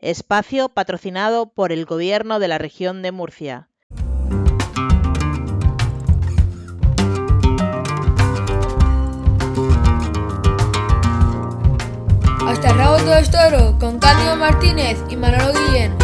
espacio patrocinado por el Gobierno de la región de Murcia. Hasta el rabo todo es toro, con Cándido Martínez y Manolo Guillén.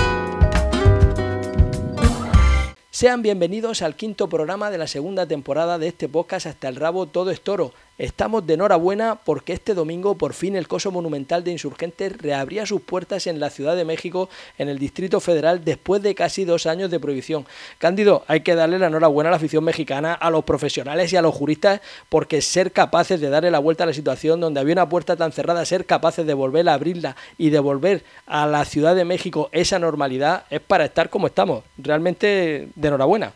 Sean bienvenidos al quinto programa de la segunda temporada de este podcast Hasta el rabo todo es toro. Estamos de enhorabuena porque este domingo por fin el Coso Monumental de Insurgentes reabría sus puertas en la Ciudad de México, en el Distrito Federal, después de casi dos años de prohibición. Cándido, hay que darle la enhorabuena a la afición mexicana, a los profesionales y a los juristas, porque ser capaces de darle la vuelta a la situación donde había una puerta tan cerrada, ser capaces de volver a abrirla y devolver a la Ciudad de México esa normalidad, es para estar como estamos. Realmente de enhorabuena.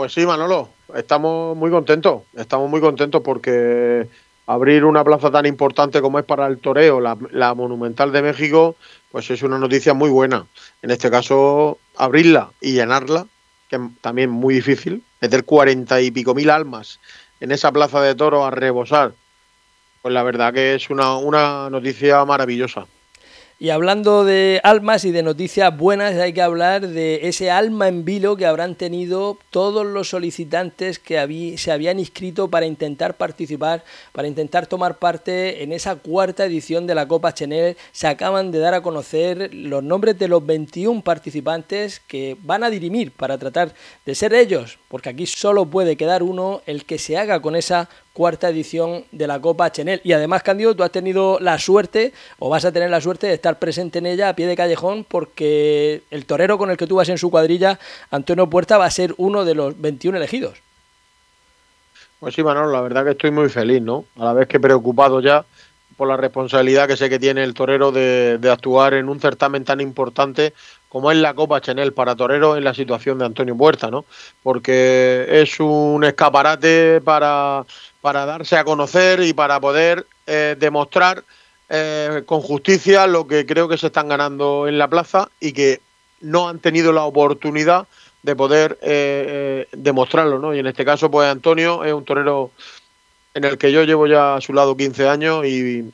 Pues sí, Manolo, estamos muy contentos, estamos muy contentos porque abrir una plaza tan importante como es para el toreo, la, Monumental de México, pues es una noticia muy buena. En este caso, abrirla y llenarla, que es también muy difícil, meter cuarenta y pico mil almas en esa plaza de toro a rebosar, pues la verdad que es una, una noticia maravillosa. Y hablando de almas y de noticias buenas, hay que hablar de ese alma en vilo que habrán tenido todos los solicitantes que se habían inscrito para intentar participar, para intentar tomar parte en esa cuarta edición de la Copa Chenel. Se acaban de dar a conocer los nombres de los 21 participantes que van a dirimir para tratar de ser ellos, porque aquí solo puede quedar uno el que se haga con esa cuarta edición de la Copa Chenel. Y además, Candido, tú has tenido la suerte, o vas a tener la suerte de estar presente en ella a pie de callejón, porque el torero con el que tú vas en su cuadrilla, Antonio Puerta, va a ser uno de los 21 elegidos. Pues sí, Manolo, la verdad que estoy muy feliz, ¿no? A la vez que preocupado ya por la responsabilidad que sé que tiene el torero de, de actuar en un certamen tan importante como es la Copa Chanel para toreros en la situación de Antonio Puerta, ¿no? Porque es un escaparate para para darse a conocer y para poder eh, demostrar eh, con justicia lo que creo que se están ganando en la plaza y que no han tenido la oportunidad de poder eh, demostrarlo, ¿no? Y en este caso, pues Antonio es un torero en el que yo llevo ya a su lado 15 años y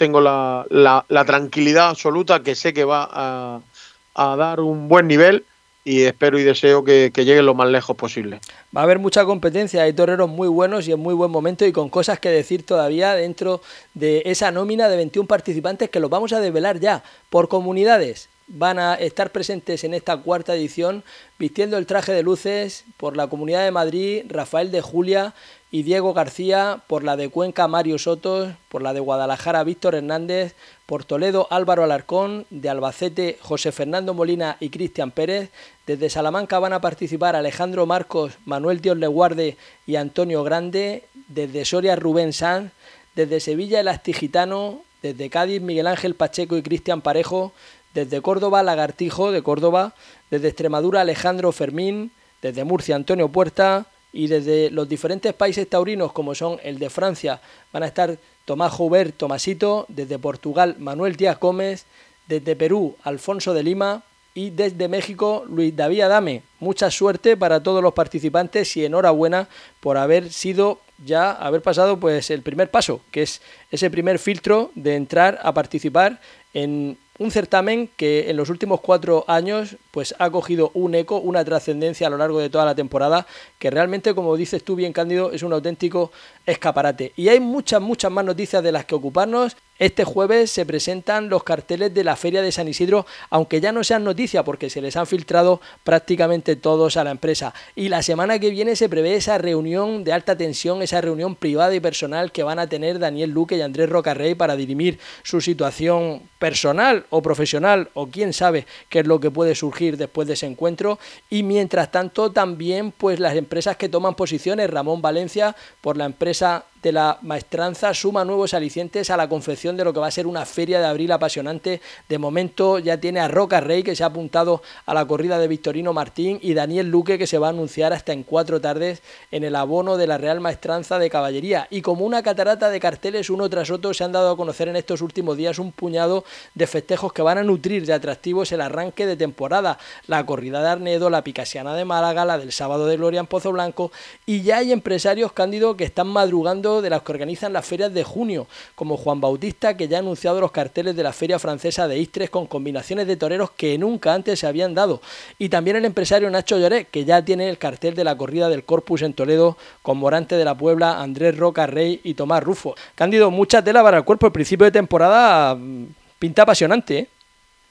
tengo la, la, tranquilidad absoluta que sé que va a, dar un buen nivel y espero y deseo que, lleguen lo más lejos posible. Va a haber mucha competencia, hay toreros muy buenos y en muy buen momento y con cosas que decir todavía dentro de esa nómina de 21 participantes que los vamos a develar ya por comunidades. Van a estar presentes en esta cuarta edición vistiendo el traje de luces por la Comunidad de Madrid, Rafael de Julia, y Diego García, por la de Cuenca Mario Sotos, por la de Guadalajara Víctor Hernández, por Toledo Álvaro Alarcón, de Albacete José Fernando Molina y Cristian Pérez, desde Salamanca van a participar Alejandro Marcos, Manuel Dios Leguarde y Antonio Grande, desde Soria Rubén Sanz, desde Sevilla el Astigitano, desde Cádiz Miguel Ángel Pacheco y Cristian Parejo, desde Córdoba Lagartijo de Córdoba, desde Extremadura Alejandro Fermín, desde Murcia Antonio Puerta, y desde los diferentes países taurinos como son el de Francia van a estar Tomás Joubert Tomasito, desde Portugal Manuel Díaz Gómez, desde Perú Alfonso de Lima y desde México Luis David Adame. Mucha suerte para todos los participantes y enhorabuena por haber sido ya haber pasado pues el primer paso, que es ese primer filtro de entrar a participar en un certamen que en los últimos cuatro años pues ha cogido un eco, una trascendencia a lo largo de toda la temporada, que realmente, como dices tú bien, Cándido, es un auténtico escaparate. Y hay muchas, muchas más noticias de las que ocuparnos. Este jueves se presentan los carteles de la Feria de San Isidro, aunque ya no sean noticia porque se les han filtrado prácticamente todos a la empresa. Y la semana que viene se prevé esa reunión de alta tensión, esa reunión privada y personal que van a tener Daniel Luque y Andrés Rocarrey para dirimir su situación personal o profesional o quién sabe qué es lo que puede surgir después de ese encuentro. Y mientras tanto también pues las empresas que toman posiciones, Ramón Valencia por la empresa de la maestranza suma nuevos alicientes a la confección de lo que va a ser una feria de abril apasionante. De momento ya tiene a Roca Rey que se ha apuntado a la corrida de Victorino Martín y Daniel Luque que se va a anunciar hasta en cuatro tardes en el abono de la Real Maestranza de Caballería. Y como una catarata de carteles uno tras otro se han dado a conocer en estos últimos días un puñado de festejos que van a nutrir de atractivos el arranque de temporada. La corrida de Arnedo, la Picasiana de Málaga, la del sábado de Gloria en Pozo Blanco y ya hay empresarios cándidos que están madrugando de las que organizan las ferias de junio, como Juan Bautista, que ya ha anunciado los carteles de la Feria Francesa de Istres con combinaciones de toreros que nunca antes se habían dado. Y también el empresario Nacho Lloret, que ya tiene el cartel de la corrida del Corpus en Toledo con Morante de la Puebla, Andrés Roca Rey y Tomás Rufo. Cándido, mucha tela para el cuerpo. El principio de temporada mm, pinta apasionante, ¿eh?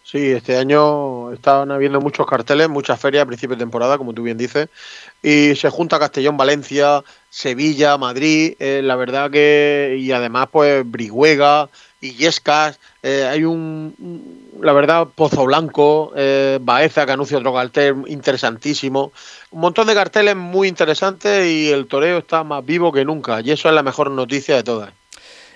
Sí, este año estaban habiendo muchos carteles, muchas ferias a principio de temporada, como tú bien dices, y se junta Castellón, Valencia, Sevilla, Madrid, eh, la verdad que, y además pues Brihuega, Illescas, eh, hay un, la verdad, Pozo Blanco, eh, Baeza que anuncia otro cartel interesantísimo, un montón de carteles muy interesantes y el toreo está más vivo que nunca, y eso es la mejor noticia de todas.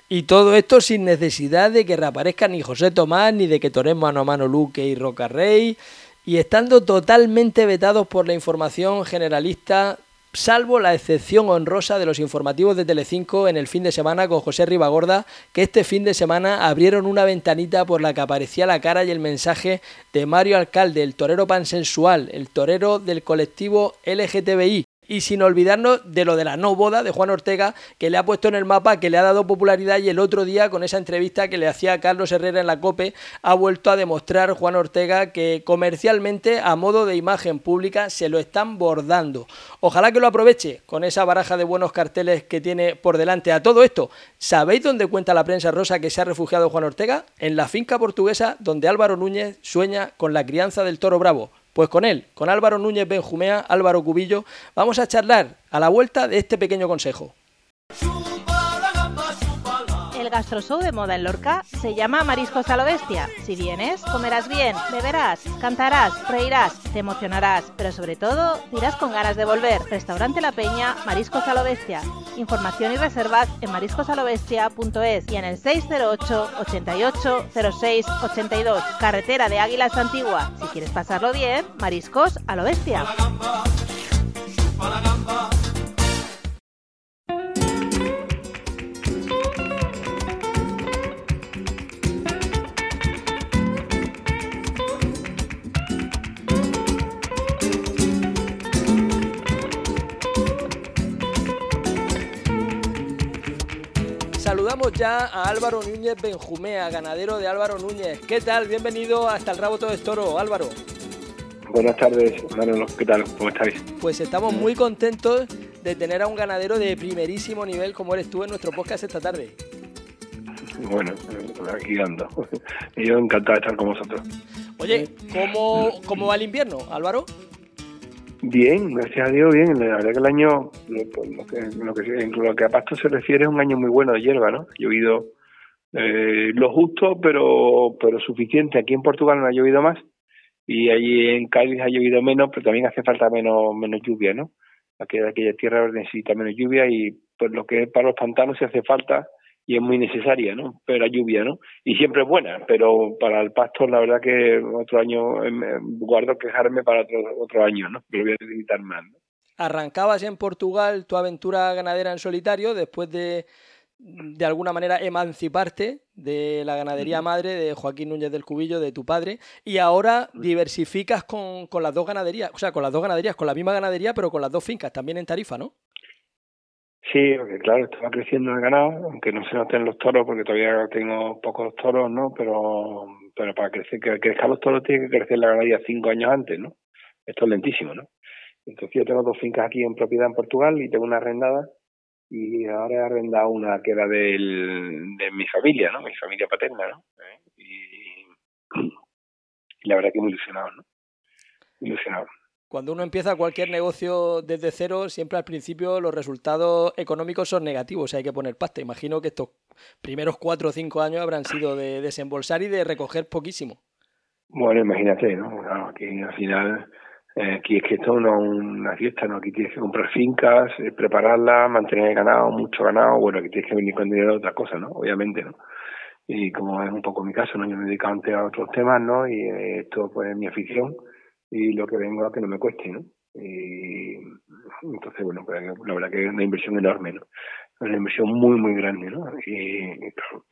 Y todo esto sin necesidad de que reaparezca ni José Tomás, ni de que toremos mano a mano Luque y Roca Rey, y estando totalmente vetados por la información generalista, salvo la excepción honrosa de los informativos de Telecinco en el fin de semana con José Ribagorda, que este fin de semana abrieron una ventanita por la que aparecía la cara y el mensaje de Mario Alcalde, el torero pansensual, el torero del colectivo LGTBI, y sin olvidarnos de lo de la no boda de Juan Ortega, que le ha puesto en el mapa, que le ha dado popularidad y el otro día con esa entrevista que le hacía Carlos Herrera en la COPE, ha vuelto a demostrar Juan Ortega que comercialmente, a modo de imagen pública, se lo están bordando. Ojalá que lo aproveche con esa baraja de buenos carteles que tiene por delante. A todo esto, ¿sabéis dónde cuenta la prensa rosa que se ha refugiado Juan Ortega? En la finca portuguesa donde Álvaro Núñez sueña con la crianza del toro bravo. Pues con él, con Álvaro Núñez Benjumea, Álvaro Cubillo, vamos a charlar a la vuelta de este pequeño consejo. Gastroshow de moda en Lorca se llama Mariscos a lo Bestia. Si vienes, comerás bien, beberás, cantarás, reirás, te emocionarás, pero sobre todo dirás con ganas de volver. Restaurante La Peña, Mariscos a lo Bestia. Información y reservas en mariscosalobestia.es y en el 608 88 06 82. Carretera de Águilas Antigua. Si quieres pasarlo bien, Mariscos a lo Bestia. Ya a Álvaro Núñez Benjumea, ganadero de Álvaro Núñez. ¿Qué tal? Bienvenido hasta el Rabo Todo Toro, Álvaro. Buenas tardes, Manolo. ¿Qué tal? ¿Cómo estáis? Pues estamos muy contentos de tener a un ganadero de primerísimo nivel como eres tú en nuestro podcast esta tarde. Bueno, aquí ando. Yo encantado de estar con vosotros. Oye, ¿cómo, cómo va el invierno, Álvaro? Bien, gracias a Dios, bien. La verdad que el año, lo, lo, que, en lo que a pasto se refiere, es un año muy bueno de hierba, ¿no? Ha llovido eh, lo justo, pero, pero suficiente. Aquí en Portugal no ha llovido más y allí en Cádiz ha llovido menos, pero también hace falta menos, menos lluvia, ¿no? Aquella, aquella tierra necesita menos lluvia y pues lo que es para los pantanos se hace falta y es muy necesaria, ¿no? Pero la lluvia, ¿no? Y siempre es buena, pero para el pasto la verdad que otro año em, em, guardo quejarme para otro, otro año, ¿no? Pero voy a necesitar más, ¿no? Arrancabas en Portugal tu aventura ganadera en solitario después de de alguna manera emanciparte de la ganadería madre de Joaquín Núñez del Cubillo, de tu padre, y ahora diversificas con, con las dos ganaderías, o sea, con las dos ganaderías, con la misma ganadería, pero con las dos fincas, también en Tarifa, ¿no? Sí, porque claro, estaba creciendo el ganado, aunque no se noten los toros, porque todavía tengo pocos toros, ¿no? Pero, pero para crecer, que crezcan los toros tiene que crecer la ganadería cinco años antes, ¿no? Esto es lentísimo, ¿no? Entonces yo tengo dos fincas aquí en propiedad en Portugal y tengo una arrendada y ahora he arrendado una que era de mi familia, ¿no? Mi familia paterna, ¿no? Y, y la verdad que muy ilusionado, ¿no? Ilusionado cuando uno empieza cualquier negocio desde cero, siempre al principio los resultados económicos son negativos, hay que poner pasta. Imagino que estos primeros cuatro o cinco años habrán sido de desembolsar y de recoger poquísimo. Bueno, imagínate, ¿no? aquí al final, eh, aquí es que esto no es una fiesta, ¿no? Aquí tienes que comprar fincas, eh, prepararlas, mantener ganado, mucho ganado, bueno, aquí tienes que venir con dinero de otra cosa, ¿no? Obviamente, ¿no? Y como es un poco mi caso, ¿no? Yo me he dedicado antes a otros temas, ¿no? Y eh, esto pues es mi afición y lo que vengo a que no me cueste, ¿no? Y entonces, bueno, pues, la verdad que es una inversión enorme, ¿no? Una inversión muy, muy grande, ¿no? Y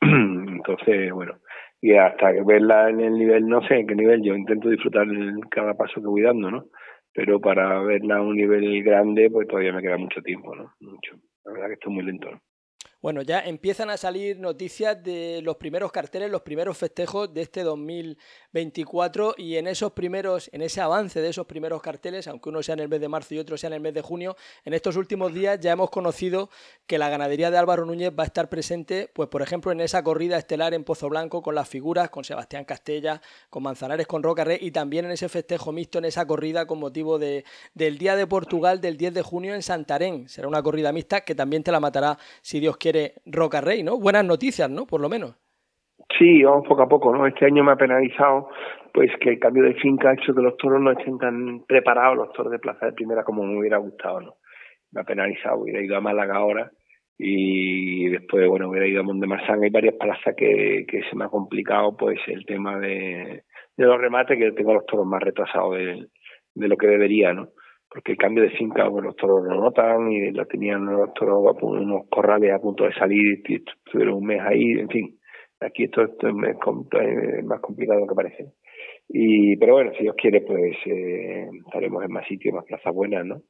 entonces, bueno, y hasta verla en el nivel, no sé en qué nivel, yo intento disfrutar cada paso que voy dando, ¿no? Pero para verla a un nivel grande, pues todavía me queda mucho tiempo, ¿no? Mucho. La verdad que estoy muy lento, ¿no? Bueno, ya empiezan a salir noticias de los primeros carteles, los primeros festejos de este 2024 y en esos primeros, en ese avance de esos primeros carteles, aunque uno sea en el mes de marzo y otro sea en el mes de junio, en estos últimos días ya hemos conocido que la ganadería de Álvaro Núñez va a estar presente, pues por ejemplo, en esa corrida estelar en Pozo Blanco con las figuras, con Sebastián Castella, con Manzanares, con Roca Rey y también en ese festejo mixto, en esa corrida con motivo de, del Día de Portugal del 10 de junio en Santarén. Será una corrida mixta que también te la matará, si Dios quiere Roca Rey, ¿no? Buenas noticias, ¿no? Por lo menos. Sí, vamos poco a poco, ¿no? Este año me ha penalizado pues que el cambio de finca ha hecho que los toros no estén tan preparados, los toros de plaza de primera, como me hubiera gustado, ¿no? Me ha penalizado, hubiera ido a Málaga ahora y después, bueno, hubiera ido a Montemarsan. Hay varias plazas que, se me ha complicado, pues, el tema de, de los remates, que tengo los toros más retrasados de, de lo que debería, ¿no? Porque el cambio de finca, bueno, los toros lo notan y lo tenían los toros unos corrales a punto de salir, y estuvieron un mes ahí, en fin, aquí esto, es más complicado de lo que parece. Y, pero bueno, si Dios quiere, pues eh, estaremos en más sitios, más plazas buenas, ¿no?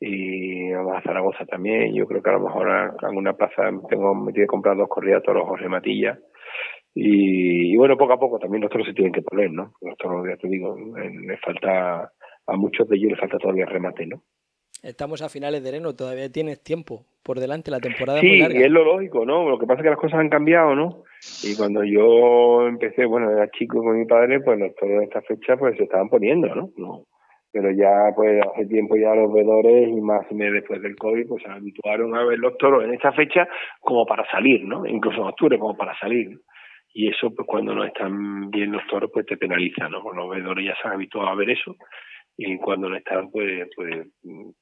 Y vamos a Zaragoza también, yo creo que a lo mejor alguna plaza tengo, me tiene que comprar dos corridas toros José Matilla. Y, bueno, poco a poco también los toros se tienen que poner, ¿no? Los toros, ya te digo, le falta a muchos de ellos les falta todavía remate, ¿no? Estamos a finales de enero, todavía tienes tiempo por delante, la temporada sí, muy larga. y es lo lógico, ¿no? Lo que pasa es que las cosas han cambiado, ¿no? Y cuando yo empecé, bueno, era chico con mi padre, pues los toros de esta fecha pues se estaban poniendo, ¿no? no pero ya pues hace tiempo ya los vedores y más después del COVID pues se habituaron a ver los toros en esta fecha como para salir, ¿no? Incluso en octubre como para salir. Y eso pues cuando no están bien los toros pues te penaliza, ¿no? Los vedores ya se han habituado a ver eso y cuando no están, pues, pues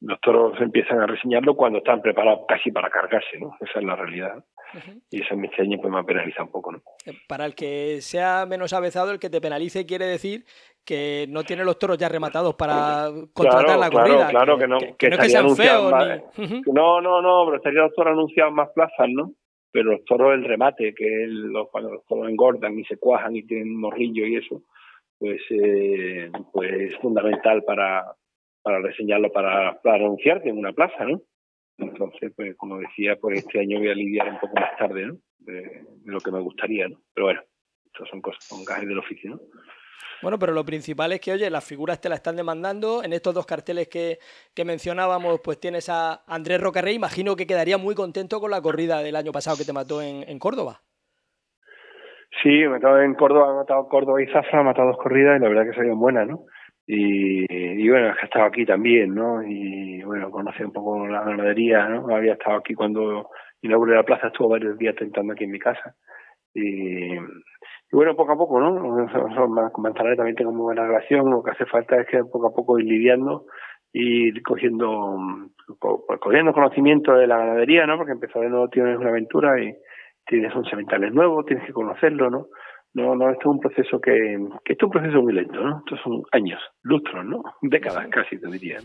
los toros empiezan a reseñarlo cuando están preparados casi para cargarse, ¿no? Esa es la realidad. Y eso en este año pues me penaliza un poco, ¿no? Eh, para el que sea menos avezado, el que te penalice quiere decir que no tiene los toros ya rematados para contratar la corrida. Claro, que, no, que, no es que sean feos. No, no, no, pero estarían los toros anunciados más plazas, ¿no? Pero los toros el remate, que es los, cuando los toros engordan y se cuajan y tienen morrillo y eso, pues, eh, pues es fundamental para, para reseñarlo, para, anunciarte en una plaza, ¿no? Entonces, pues como decía, pues este año voy a lidiar un poco más tarde. De, lo que me gustaría, ¿no? Pero bueno, estas son cosas, son gajes del oficio, ¿no? Bueno, pero lo principal es que, oye, las figuras te la están demandando. En estos dos carteles que, que mencionábamos, pues tienes a Andrés Rocarrey. Imagino que quedaría muy contento con la corrida del año pasado que te mató en, en Córdoba. Sí, he matado en Córdoba, he matado Córdoba y Zafra, he matado dos corridas y la verdad que salieron buenas, ¿no? Y, bueno, he estado aquí también, ¿no? Y bueno, conocí un poco la ganadería, ¿no? Había estado aquí cuando inauguré la plaza, estuvo varios días tentando aquí en mi casa. Y, bueno, poco a poco, ¿no? Con Manzanares también tengo muy buena relación, lo que hace falta es que poco a poco ir lidiando ir cogiendo, cogiendo conocimiento de la ganadería, ¿no? Porque empezar de nuevo tienes una aventura y, tienes un sementales nuevo, tienes que conocerlo, ¿no? No, no, esto es un proceso que, que esto es un proceso muy lento, ¿no? Estos son años, lustros, ¿no? Décadas casi, te diría.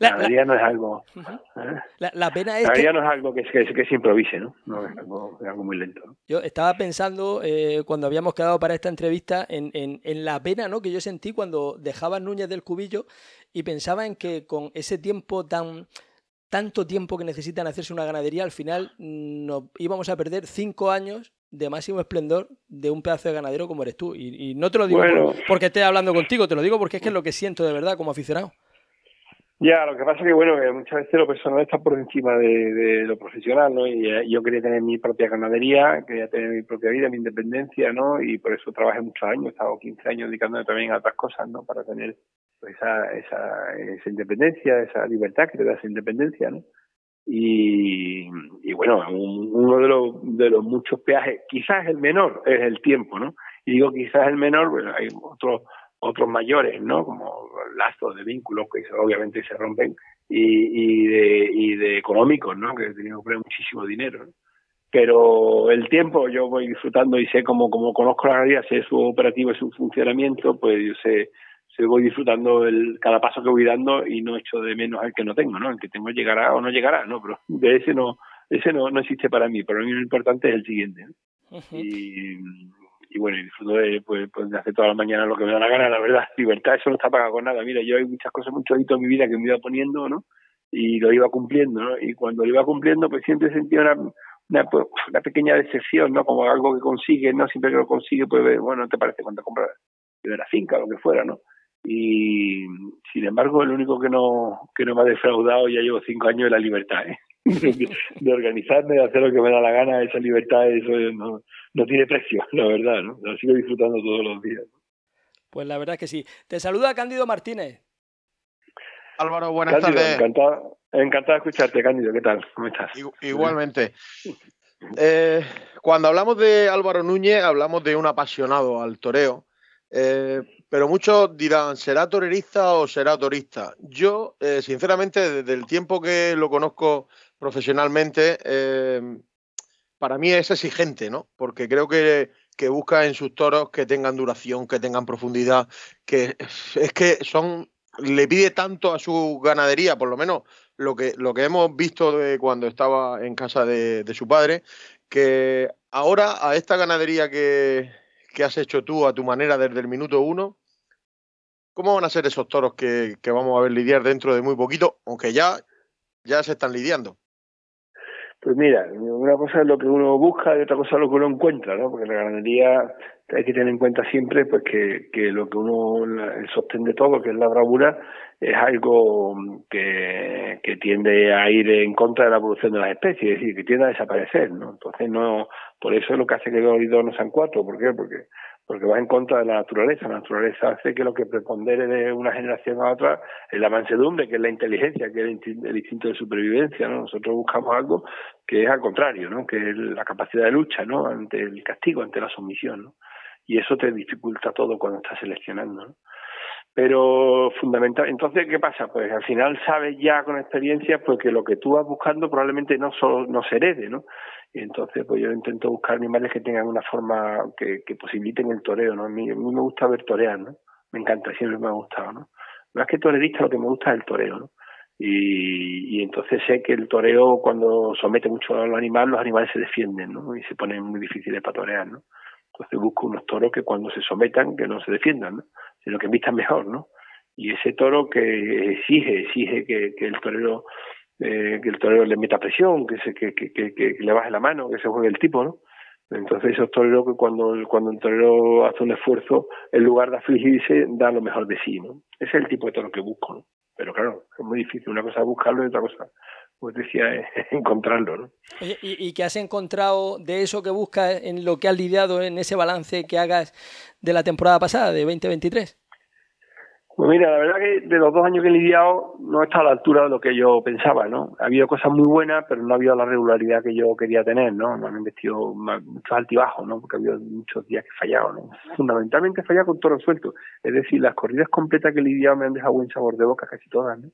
La, ganadería no es algo... ¿eh? La, pena es la que... no es algo que, que, que, se improvise, ¿no? No es algo, es algo muy lento. ¿no? Yo estaba pensando, eh, cuando habíamos quedado para esta entrevista, en, en, en la pena ¿no? que yo sentí cuando dejaba Núñez del Cubillo y pensaba en que con ese tiempo tan tanto tiempo que necesitan hacerse una ganadería, al final mm, nos íbamos a perder cinco años de máximo esplendor de un pedazo de ganadero como eres tú. Y, no te lo digo porque esté hablando contigo, te lo digo porque es que es lo que siento de verdad como aficionado. Ya, lo que pasa es que, bueno, que muchas veces lo personal está por encima de, lo profesional, ¿no? Y eh, yo quería tener mi propia ganadería, quería tener mi propia vida, mi independencia, ¿no? Y por eso trabajé muchos años, he estado 15 años dedicándome también a otras cosas, ¿no? Para tener esa, esa, esa independencia, esa libertad que te da esa independencia, ¿no? Y, y bueno, uno de los, de los muchos peajes, quizás el menor, es el tiempo, ¿no? Y digo quizás el menor, hay otros otros mayores, ¿no? Como lazos de vínculos que obviamente se rompen y, y de y de económicos, ¿no? Que tenido que poner muchísimo dinero. Pero el tiempo yo voy disfrutando y sé como como conozco la realidad, sé su operativo y su funcionamiento, pues yo sé se voy disfrutando el, cada paso que voy dando y no echo de menos al que no tengo, ¿no? El que tengo llegará o no llegará, ¿no? Pero de ese no, ese no, no existe para mí, para mí lo importante es el siguiente, y, y bueno, y disfruto de, pues, pues, de hacer toda la mañana lo que me da la gana, la verdad, libertad, eso no está pagado con nada, mira, yo hay muchas cosas, muchos hitos en mi vida que me iba poniendo, ¿no? Y lo iba cumpliendo, ¿no? Y cuando lo iba cumpliendo, pues siempre sentía una, una, pues, una pequeña decepción, ¿no? Como algo que consigue, ¿no? Siempre que lo consigue, pues, bueno, te parece cuando compras de la finca, lo que fuera, ¿no? Y sin embargo, el único que no, que no me ha defraudado, ya llevo cinco años, es la libertad, ¿eh? de organizarme, de hacer lo que me da la gana, esa libertad, eso no, no tiene precio, la verdad, ¿no? Lo sigo disfrutando todos los días. Pues la verdad es que sí. Te saluda Cándido Martínez. Álvaro, buenas tardes. Encantado, encantado de escucharte, Cándido. ¿Qué tal? ¿Cómo estás? Igualmente. Eh, cuando hablamos de Álvaro Núñez, hablamos de un apasionado al toreo. Eh, pero muchos dirán, ¿será torerista o será torista? Yo, eh, sinceramente, desde el tiempo que lo conozco profesionalmente, para mí es exigente, ¿no? Porque creo que, que, busca en sus toros que tengan duración, que tengan profundidad, que es que son le pide tanto a su ganadería, por lo menos lo que, lo que hemos visto de cuando estaba en casa de, su padre, que ahora a esta ganadería que, que, has hecho tú a tu manera desde el minuto uno, ¿cómo van a ser esos toros que, que vamos a ver lidiar dentro de muy poquito, aunque ya, ya se están lidiando? Pues mira, una cosa es lo que uno busca y otra cosa es lo que uno encuentra, ¿no? Porque la ganadería hay que tener en cuenta siempre pues que, que lo que uno el sostén de todo, que es la bravura, es algo que, que tiende a ir en contra de la evolución de las especies, es decir, que tiende a desaparecer, ¿no? Entonces no, por eso es lo que hace que dos y no sean cuatro, ¿por qué? Porque porque va en contra de la naturaleza. La naturaleza hace que lo que prepondere de una generación a otra es la mansedumbre, que es la inteligencia, que es el instinto de supervivencia. ¿no? Nosotros buscamos algo que es al contrario, ¿no? que es la capacidad de lucha ¿no? ante el castigo, ante la sumisión. ¿no? Y eso te dificulta todo cuando estás seleccionando. ¿no? Pero fundamental, entonces, ¿qué pasa? Pues al final sabes ya con experiencia pues que lo que tú vas buscando probablemente no solo no se herede, ¿no? Y entonces, pues yo intento buscar animales que tengan una forma que, que posibiliten el toreo, ¿no? A mí, a mí me gusta ver torear, ¿no? Me encanta, siempre me ha gustado, ¿no? Más que torerista, lo que me gusta es el toreo, ¿no? Y, y entonces sé que el toreo, cuando somete mucho al animal, los animales se defienden, ¿no? Y se ponen muy difíciles para torear, ¿no? Entonces busco unos toros que cuando se sometan, que no se defiendan, ¿no? Sino que vistan mejor, ¿no? Y ese toro que exige, exige que, que el torero eh, que el torero le meta presión, que, se, que, que, que, le baje la mano, que se juegue el tipo, ¿no? Entonces esos toreros que cuando, cuando el torero hace un esfuerzo, en lugar de afligirse, da lo mejor de sí, ¿no? Ese es el tipo de toro que busco, ¿no? Pero claro, es muy difícil. Una cosa es buscarlo y otra cosa, pues decía, es encontrarlo, ¿no? ¿y, ¿Y qué has encontrado de eso que buscas en lo que has lidiado en ese balance que hagas de la temporada pasada, de 2023? Pues mira, la verdad que de los dos años que he lidiado no estado a la altura de lo que yo pensaba, ¿no? Ha habido cosas muy buenas, pero no ha habido la regularidad que yo quería tener, ¿no? Me han investido muchos altibajos, ¿no? Porque ha habido muchos días que he fallado, ¿no? Fundamentalmente he fallado con todo suelto. Es decir, las corridas completas que he lidiado me han dejado buen sabor de boca casi todas, ¿no?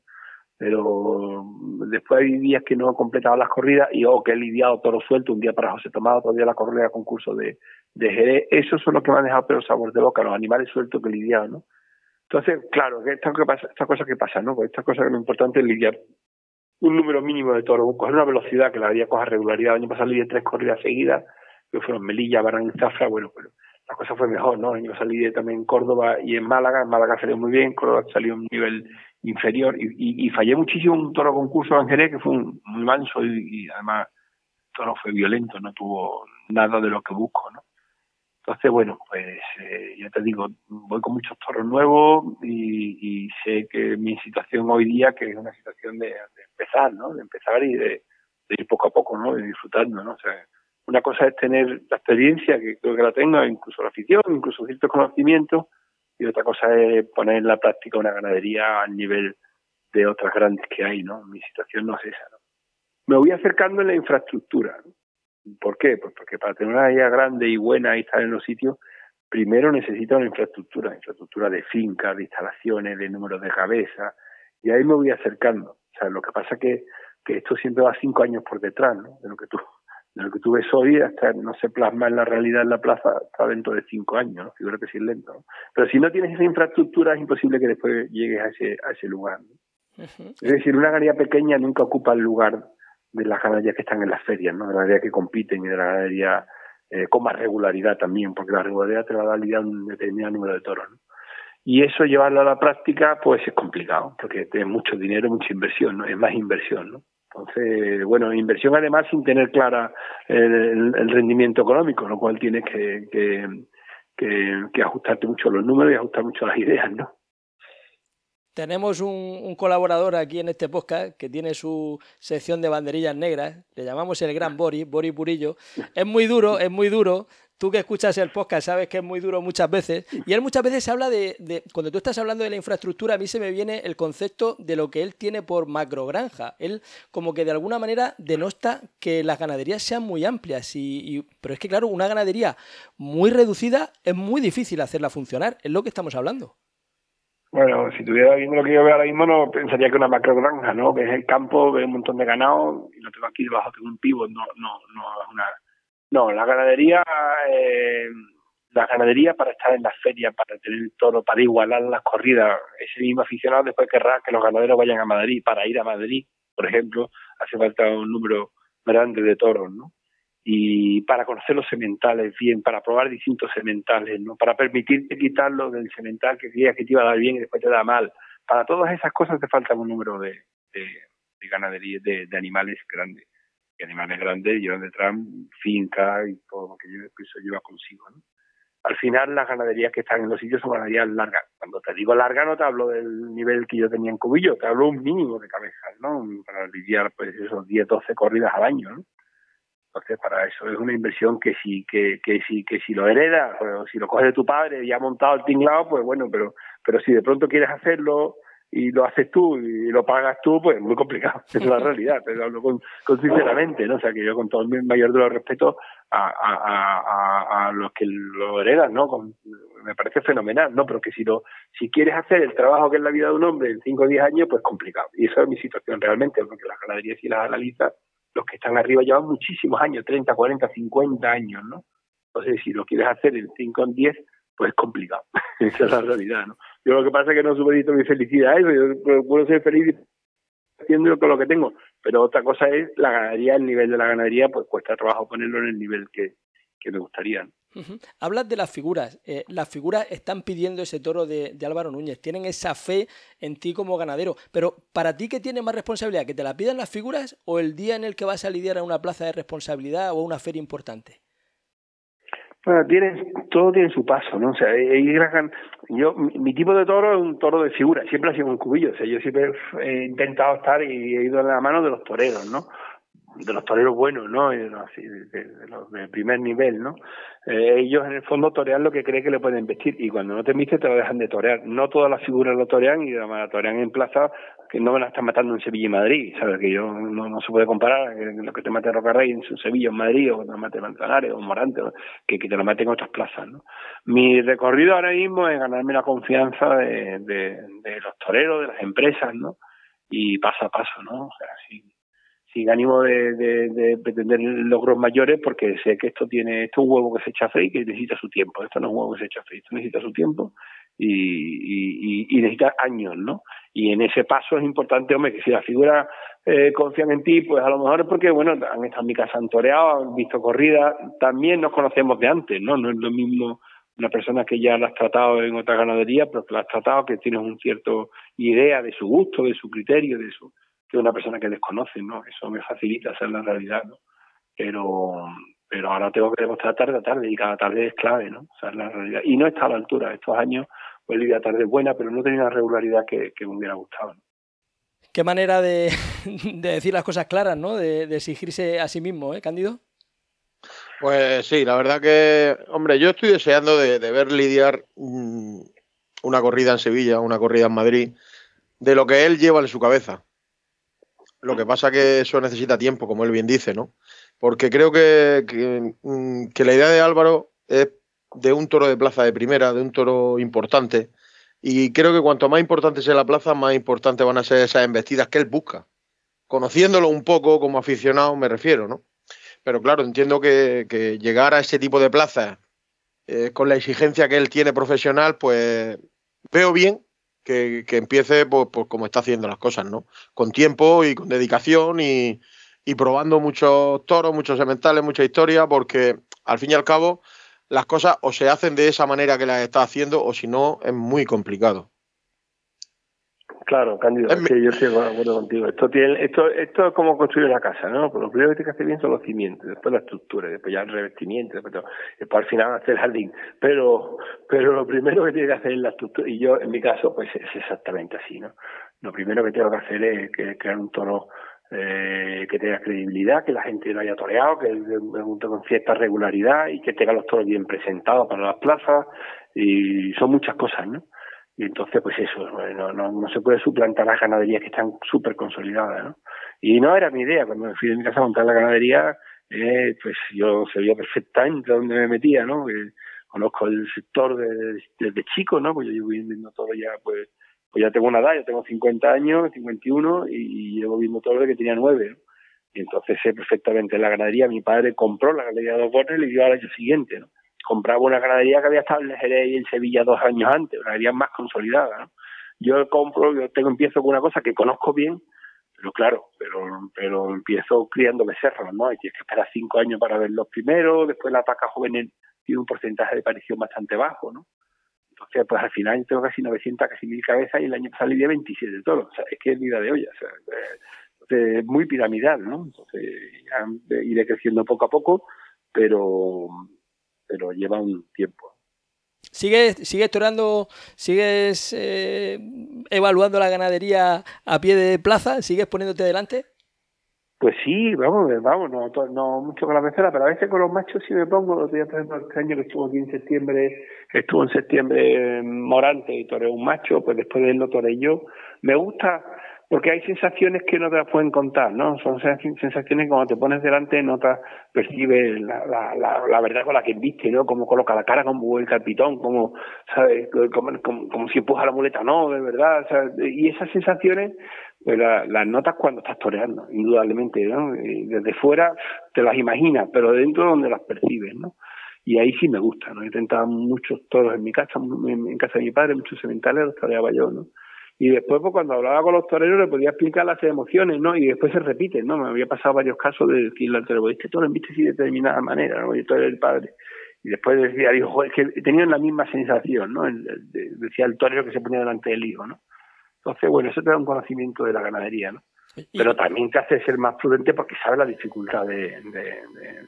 Pero después hay días que no he completado las corridas y o que he lidiado toro suelto, un día para José Tomado, otro día la corrida de concurso de, de Jerez. Esos son los que me han dejado pero sabor de boca, los animales sueltos que he lidiado, ¿no? Entonces, claro, estas esta cosas que pasan, ¿no? Pues estas cosas lo importante es lidiar un número mínimo de toros, coger una velocidad que la haría coja regularidad. El año pasado lidié tres corridas seguidas, que fueron Melilla, Barán y Zafra, bueno, pero la cosa fue mejor, ¿no? El año pasado lidié también en Córdoba y en Málaga, en Málaga salió muy bien, Córdoba salió a un nivel inferior y fallé muchísimo un toro concurso en Jerez que fue un, muy manso y, y además el toro fue violento, no tuvo nada de lo que busco, ¿no? Entonces, bueno, pues eh, ya te digo, voy con muchos toros nuevos y, y, sé que mi situación hoy día, que es una situación de, empezar, ¿no? De empezar y de, de, ir poco a poco, ¿no? De disfrutando, ¿no? O sea, una cosa es tener la experiencia, que creo que la tengo, incluso la afición, incluso ciertos conocimientos, y otra cosa es poner en la práctica una ganadería al nivel de otras grandes que hay, ¿no? Mi situación no es esa, ¿no? Me voy acercando en la infraestructura, ¿no? ¿Por qué? Pues porque para tener una área grande y buena y estar en los sitios, primero necesita una infraestructura, infraestructura de fincas, de instalaciones, de números de cabeza, y ahí me voy acercando. O sea, lo que pasa que, que esto siempre va cinco años por detrás, ¿no? De lo que tú, de lo que tú ves hoy hasta no se plasma en la realidad en la plaza hasta dentro de cinco años, ¿no? Figura que sí es lento. ¿no? Pero si no tienes esa infraestructura es imposible que después llegues a ese, a ese lugar. ¿no? Es decir, una ganadería pequeña nunca ocupa el lugar de las ganaderías que están en las ferias, ¿no? de las ganaderías que compiten y de las ganaderías eh, con más regularidad también, porque la regularidad te va a dar lidiar un determinado número de toros. ¿no? Y eso llevarlo a la práctica, pues es complicado, porque tiene mucho dinero, mucha inversión, ¿no? Es más inversión, ¿no? Entonces, bueno, inversión además sin tener clara el, rendimiento económico, lo cual tienes que, que, que, que ajustarte mucho los números y ajustar mucho las ideas, ¿no? Tenemos un, colaborador aquí en este podcast que tiene su sección de banderillas negras, le llamamos el gran Bori, Bori Purillo. Es muy duro, es muy duro. Tú que escuchas el podcast sabes que es muy duro muchas veces. Y él muchas veces habla de, de, cuando tú estás hablando de la infraestructura, a mí se me viene el concepto de lo que él tiene por macrogranja. Él como que de alguna manera denosta que las ganaderías sean muy amplias. Y, pero es que claro, una ganadería muy reducida es muy difícil hacerla funcionar. Es lo que estamos hablando. Bueno, si tuviera viendo lo que yo veo ahora mismo, no pensaría que una macro granja, ¿no? Que es el campo, ve un montón de ganado y lo tengo aquí debajo, tengo un pivot, no, no, no es una. No, la ganadería, eh, la ganadería para estar en las ferias, para tener toro, para igualar las corridas, ese mismo aficionado después querrá que los ganaderos vayan a Madrid. Para ir a Madrid, por ejemplo, hace falta un número grande de toros, ¿no? Y para conocer los sementales bien, para probar distintos sementales, ¿no? Para permitirte quitarlo del semental que creías que te iba a dar bien y después te da mal. Para todas esas cosas te falta un número de, de, de, animales grandes. Y animales grandes llevan detrás finca y todo lo que eso lleva consigo. Al final las ganaderías que están en los sitios son ganaderías largas. Cuando te digo larga no te hablo del nivel que yo tenía en Cubillo, te hablo un mínimo de cabezas, ¿no? Para lidiar pues esos 10, 12 corridas al año, ¿no? Entonces, para eso es una inversión que si, que, que si, que si lo heredas o si lo coges de tu padre y ha montado el tinglado, pues bueno, pero, pero si de pronto quieres hacerlo y lo haces tú y lo pagas tú, pues es muy complicado, es la realidad, pero hablo con, con sinceramente, ¿no? O sea, que yo con todo el mayor de los respetos a, a, a, a, los que lo heredan, ¿no? Con, me parece fenomenal, ¿no? Pero que si lo, si quieres hacer el trabajo que es la vida de un hombre en 5 o 10 años, pues complicado. Y esa es mi situación realmente, porque las ganaderías si las analizas, los que están arriba llevan muchísimos años, 30, 40, 50 años, ¿no? Entonces, si lo quieres hacer en 5 o 10, pues es complicado. Esa es la realidad, ¿no? Yo lo que pasa es que no supedito mi felicidad eso, yo puedo ser feliz haciendo con lo que tengo, pero otra cosa es la ganadería, el nivel de la ganadería, pues cuesta trabajo ponerlo en el nivel que, que me gustaría. Hablas de las figuras. Eh, las figuras están pidiendo ese toro de, Álvaro Núñez. Tienen esa fe en ti como ganadero. Pero para ti, ¿qué tiene más responsabilidad? ¿Que te la pidan las figuras o el día en el que vas a lidiar a una plaza de responsabilidad o a una feria importante? Bueno, tiene, todo tiene su paso, ¿no? O sea, yo, mi, tipo de toro es un toro de figura, siempre ha sido un cubillo, o sea, yo siempre he intentado estar y he ido en la mano de los toreros, ¿no? De los toreros buenos, ¿no? De, los, de, primer nivel, ¿no? Eh, ellos en el fondo torean lo que creen que le pueden vestir y cuando no te viste te lo dejan de torear. No todas las figuras lo torean y la torean en plaza que no van a estar matando en Sevilla y Madrid, ¿sabes? Que yo no, se puede comparar lo que te mate Rocarrey en Sevilla o en Madrid o que te mate Manzanares o Morante, que, que te lo mate en otras plazas, ¿no? Mi recorrido ahora mismo es ganarme la confianza de, de, de los toreros, de las empresas, ¿no? Y paso a paso, ¿no? O sea, sí sin ánimo de, de, pretender logros mayores porque sé que esto tiene esto es un huevo que se echa a y que necesita su tiempo. Esto no es un huevo que se echa a esto necesita su tiempo y, y, necesita años no y en ese paso es importante hombre que si la figura eh, confían en ti pues a lo mejor es porque bueno han estado en mi casa han toreado han visto corrida también nos conocemos de antes no no es lo mismo una persona que ya la has tratado en otra ganadería pero que la has tratado que tienes un cierto idea de su gusto de su criterio de su que una persona que desconoce, ¿no? Eso me facilita hacer la realidad, ¿no? Pero, pero ahora tengo que demostrar tarde a tarde y cada tarde es clave, ¿no? O sea, la realidad. Y no está a la altura. Estos años, pues la tarde es buena, pero no tenía la regularidad que, me hubiera gustado. Qué manera de, decir las cosas claras, ¿no? De, exigirse a sí mismo, ¿eh, Cándido? Pues sí, la verdad que, hombre, yo estoy deseando de, de ver lidiar mm, una corrida en Sevilla, una corrida en Madrid, de lo que él lleva en su cabeza. Lo que pasa que eso necesita tiempo, como él bien dice, ¿no? Porque creo que, mm, que, la idea de Álvaro es de un toro de plaza de primera, de un toro importante. Y creo que cuanto más importante sea la plaza, más importantes van a ser esas embestidas que él busca. Conociéndolo un poco como aficionado, me refiero, ¿no? Pero claro, entiendo que, que llegar a ese tipo de plazas eh, con la exigencia que él tiene profesional, pues veo bien que, empiece pues, pues, como está haciendo las cosas, ¿no? Con tiempo y con dedicación y, probando muchos toros, muchos sementales, mucha historia, porque al fin y al cabo las cosas o se hacen de esa manera que las está haciendo o si no es muy complicado. Claro, Cándido, es que yo estoy de acuerdo contigo. Esto, tiene, esto, esto es como construir una casa, ¿no? Lo primero que tienes que hacer bien son los cimientos, después la estructura, después ya el revestimiento, después, después al final hacer el jardín. Pero, pero lo primero que tienes que hacer es la estructura, y yo en mi caso, pues es exactamente así, ¿no? Lo primero que tengo que hacer es crear un toro eh, que tenga credibilidad, que la gente lo haya toreado, que pregunte con cierta regularidad y que tenga los toros bien presentados para las plazas, y son muchas cosas, ¿no? Y entonces, pues eso, no, no, no se puede suplantar las ganaderías que están súper consolidadas, ¿no? Y no era mi idea, cuando me fui de mi casa a montar la ganadería, eh, pues yo sabía perfectamente dónde me metía, ¿no? conozco el sector desde, chico, ¿no? Pues yo llevo viendo todo ya, pues, pues ya tengo una edad, yo tengo 50 años, 51, y llevo viendo todo desde que tenía nueve, ¿no? Y entonces sé perfectamente la ganadería. Mi padre compró la ganadería de dos y le dio al año siguiente, ¿no? Compraba una ganadería que había estado en Jerez y en Sevilla dos años antes, una ganadería más consolidada. ¿no? Yo compro, yo tengo, empiezo con una cosa que conozco bien, pero claro, pero pero empiezo criando becerros, ¿no? Y tienes que esperar cinco años para ver los primeros, después la vaca juvenil tiene un porcentaje de aparición bastante bajo, ¿no? Entonces, pues al final tengo casi 900, casi mil cabezas y el año pasado le di 27 todos. O sea, es que es vida de olla. Es muy piramidal, ¿no? Entonces, iré creciendo poco a poco, pero pero lleva un tiempo. ¿Sigues, sigues torando, sigues eh, evaluando la ganadería a pie de plaza? ¿Sigues poniéndote delante? Pues sí, vamos, vamos, no, no mucho con la becera, pero a veces con los machos sí me pongo. Los días este año que estuvo aquí en septiembre, estuvo en septiembre Morante y toreó un macho, pues después de él lo toré yo. Me gusta, porque hay sensaciones que no te las pueden contar, ¿no? Son sensaciones que cuando te pones delante no te percibes la, verdad con la que viste, ¿no? Cómo coloca la cara, como el capitón, como, ¿sabes? Como, como, si empuja la muleta, no, de verdad, Y esas sensaciones, pues las notas cuando estás toreando, indudablemente, ¿no? desde fuera te las imaginas, pero dentro donde las percibes, ¿no? Y ahí sí me gusta, ¿no? He intentado muchos toros en mi casa, en, casa de mi padre, muchos cementales los toreaba yo, ¿no? Y después, pues, cuando hablaba con los toreros, le podía explicar las emociones, ¿no? Y después se repiten, ¿no? Me había pasado varios casos de decirle al torero, este toro viste así de determinada manera, ¿no? Y todo el padre. Y después decía, dijo, es que tenían la misma sensación, ¿no? decía el torero que se ponía delante del hijo, ¿no? Entonces, bueno, eso te da un conocimiento de la ganadería, ¿no? Pero también te hace ser más prudente porque sabes la dificultad de,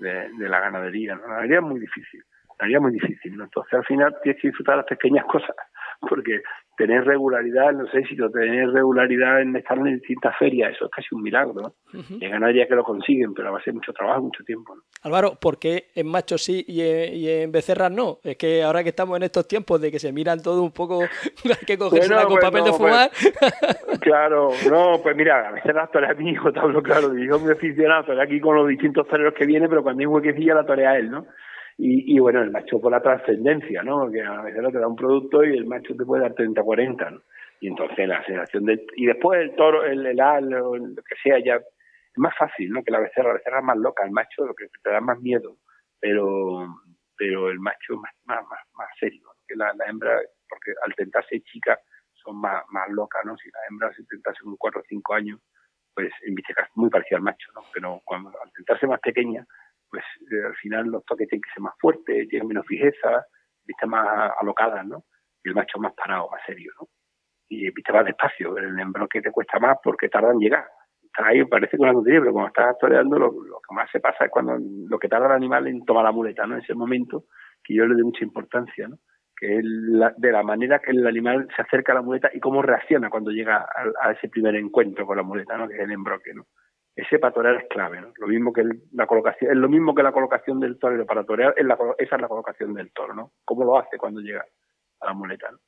de, la ganadería, ¿no? La ganadería es muy difícil, la ganadería es muy difícil, ¿no? Entonces, al final tienes que disfrutar las pequeñas cosas, porque tener regularidad no sé si lo tener regularidad en estar en distintas ferias, eso es casi un milagro, ¿no? Y ganaría que lo consiguen, pero va a ser mucho trabajo, mucho tiempo. Álvaro, ¿por qué en machos sí y en, becerras no? Es que ahora que estamos en estos tiempos de que se miran todo un poco, hay que cogerse con pues papel de fumar. Pues, claro, no, pues mira, a veces la torea mi hijo, te hablo claro, mi hijo muy aficionado, aquí con los distintos toreros que viene, pero cuando hay huequecilla la torea él, ¿no? Y, y, bueno, el macho por la trascendencia, ¿no? Que a veces te da un producto y el macho te puede dar 30, 40, ¿no? Y entonces la sensación de... Y después el toro, el, el al, o lo que sea, ya es más fácil, ¿no? Que la becerra, la becerra es más loca, el macho lo que te da más miedo, pero pero el macho más más más, más serio, que la, la, hembra, porque al tentarse chica son más, más locas, ¿no? Si la hembra se tentase con 4 o 5 años, pues en vista muy parecida al macho, ¿no? Pero cuando al tentarse más pequeña, pues eh, al final los toques tienen que ser más fuertes, tienen menos fijeza, viste más alocadas, ¿no? Y el macho más parado, más serio, ¿no? Y viste más despacio, el embroque te cuesta más porque tarda en llegar. Está ahí, parece que una tontería, pero cuando estás toreando lo, que más se pasa es cuando lo que tarda el animal en tomar la muleta, ¿no? En ese momento que yo le doy mucha importancia, ¿no? Que es de la manera que el animal se acerca a la muleta y cómo reacciona cuando llega a, a ese primer encuentro con la muleta, ¿no? Que es el embroque, ¿no? Ese para torear es clave, ¿no? Lo mismo que la colocación, es lo mismo que la colocación del torero para torear, es la, esa es la colocación del toro, ¿no? Cómo lo hace cuando llega a la muleta, ¿no?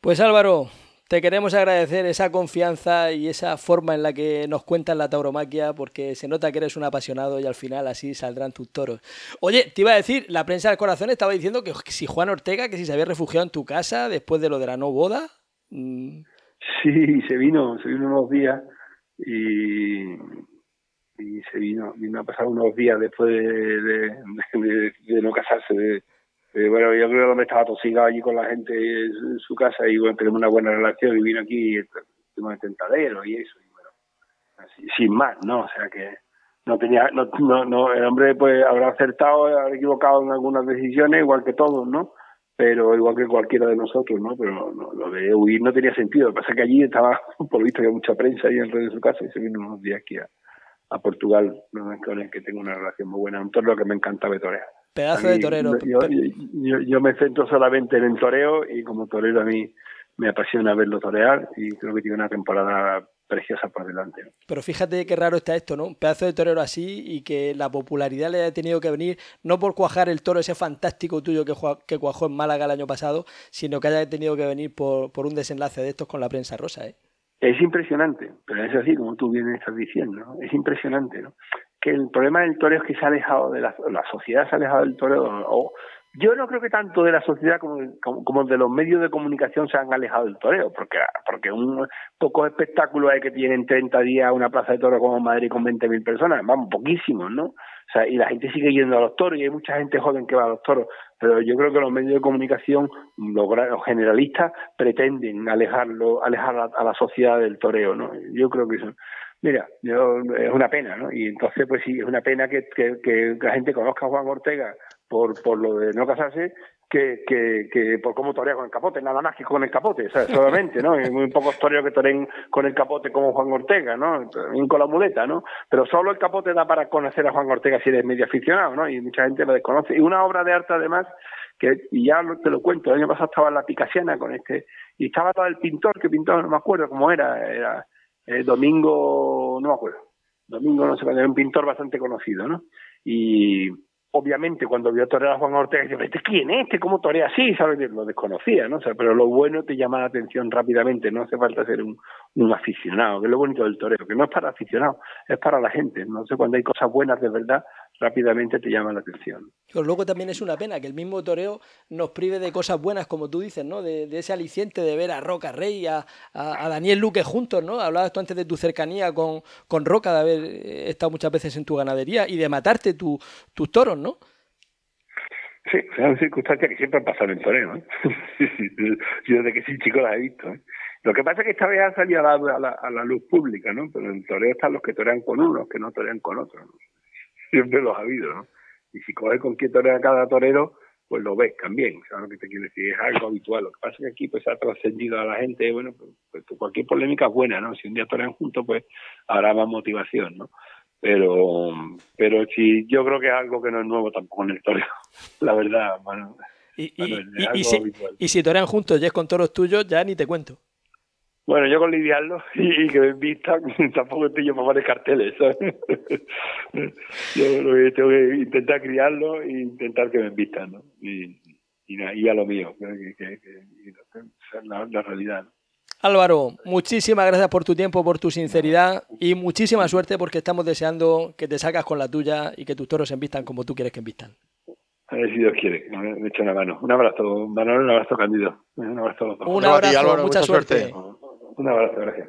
Pues Álvaro, te queremos agradecer esa confianza y esa forma en la que nos cuentas la tauromaquia, porque se nota que eres un apasionado y al final así saldrán tus toros. Oye, te iba a decir, la prensa del corazón estaba diciendo que si Juan Ortega, que si se había refugiado en tu casa después de lo de la no boda. Mm. Sí, se vino, se vino unos días y, se vino, vino a pasar unos días después de, de, no casarse. De, bueno, yo creo que me estaba tosigado allí con la gente en su casa y bueno, tenemos una buena relación y vino aquí y estuvimos en tentadero y eso. Y bueno, así, sin más, ¿no? O sea que no tenía, no, no, no, el hombre pues habrá acertado, habrá equivocado en algunas decisiones, igual que todos, ¿no? Pero igual que cualquiera de nosotros, ¿no? Pero lo de huir no tenía sentido. Lo que pasa es que allí estaba, por lo visto, había mucha prensa ahí en de su casa y se vino unos días aquí a, Portugal, con el que tengo una relación muy buena, un torero que me encanta de torear. Pedazo de torero. Yo, yo, me centro solamente en el toreo y como torero a mí me apasiona verlo torear y creo que tiene una temporada preciosa por delante. Pero fíjate qué raro está esto, ¿no? Un pedazo de torero así y que la popularidad le haya tenido que venir no por cuajar el toro ese fantástico tuyo que, que cuajó en Málaga el año pasado, sino que haya tenido que venir por, por un desenlace de estos con la prensa rosa, ¿eh? Es impresionante, pero es así como tú vienes estás diciendo, ¿no? Es impresionante, ¿no? Que el problema del toreo es que se ha alejado de la, la sociedad, se ha alejado del toreo, o, yo no creo que tanto de la sociedad como, como, de los medios de comunicación se han alejado del toreo, porque, porque un poco espectáculo hay que tienen 30 días una plaza de toros como Madrid con 20.000 personas, vamos, poquísimos, ¿no? O sea, y la gente sigue yendo a los toros y hay mucha gente joven que va a los toros, pero yo creo que los medios de comunicación, los, generalistas, pretenden alejarlo, alejar a, la sociedad del toreo, ¿no? Yo creo que eso. Mira, yo, es una pena, ¿no? Y entonces, pues sí, es una pena que, que, que la gente conozca a Juan Ortega por, por lo de no casarse que, que, que por cómo torea con el capote, nada más que con el capote, sea, solamente, ¿no? Hay muy pocos toreros que toren con el capote como Juan Ortega, ¿no? Con la muleta, ¿no? Pero solo el capote da para conocer a Juan Ortega si eres medio aficionado, ¿no? Y mucha gente lo desconoce. Y una obra de arte, además, que, y ya te lo cuento, el año pasado estaba en la Picasiana con este, y estaba todo el pintor, que pintó, no me acuerdo cómo era, era eh, Domingo, no me acuerdo, Domingo, no sé, era un pintor bastante conocido, ¿no? Y obviamente cuando vio torear a Juan Ortega, dice, ¿este quién es? ¿Este cómo torea así? ¿Sabes? Lo desconocía, ¿no? O sea, pero lo bueno te llama la atención rápidamente, no hace falta ser un, aficionado, que es lo bonito del toreo, que no es para aficionados, es para la gente, no sé, cuando hay cosas buenas de verdad, rápidamente te llama la atención. Pero luego también es una pena que el mismo toreo nos prive de cosas buenas, como tú dices, ¿no? De, ese aliciente de ver a Roca Rey, a, a, Daniel Luque juntos, ¿no? Hablabas tú antes de tu cercanía con, con Roca, de haber estado muchas veces en tu ganadería y de matarte tus toros. Sí, es una circunstancia que siempre han pasado en toreo, ¿eh? Yo desde que soy chico las he visto, ¿eh? Lo que pasa es que esta vez ha salido a la, a la, luz pública, ¿no? Pero en toreo están los que torean con unos, que no torean con otros. ¿no? Siempre los ha habido, ¿no? Y si coges con quién torea cada torero, pues lo ves también, ¿sabes lo que te quiero decir? Es algo habitual. Lo que pasa es que aquí pues ha trascendido a la gente, bueno, pues, pues, cualquier polémica es buena, ¿no? Si un día torean juntos, pues habrá más motivación, ¿no? Pero, pero sí, yo creo que es algo que no es nuevo tampoco en el toreo, la verdad, y, y, y, si, y, si, torean juntos ya es con toros tuyos, ya ni te cuento. Bueno, yo con lidiarlo y, que me invistan, tampoco estoy yo para varios carteles, ¿sabes? yo lo que tengo que intentar criarlo e intentar que me invistan, ¿no? Y, y, a lo mío, que, que, que, la, la realidad. Álvaro, muchísimas gracias por tu tiempo, por tu sinceridad y muchísima suerte porque estamos deseando que te sacas con la tuya y que tus toros se envistan como tú quieres que envistan. A ver si Dios quiere, me echo una mano. Un abrazo, Manuel, un abrazo, Candido. Un abrazo, un abrazo mucha, suerte. Un abrazo, gracias.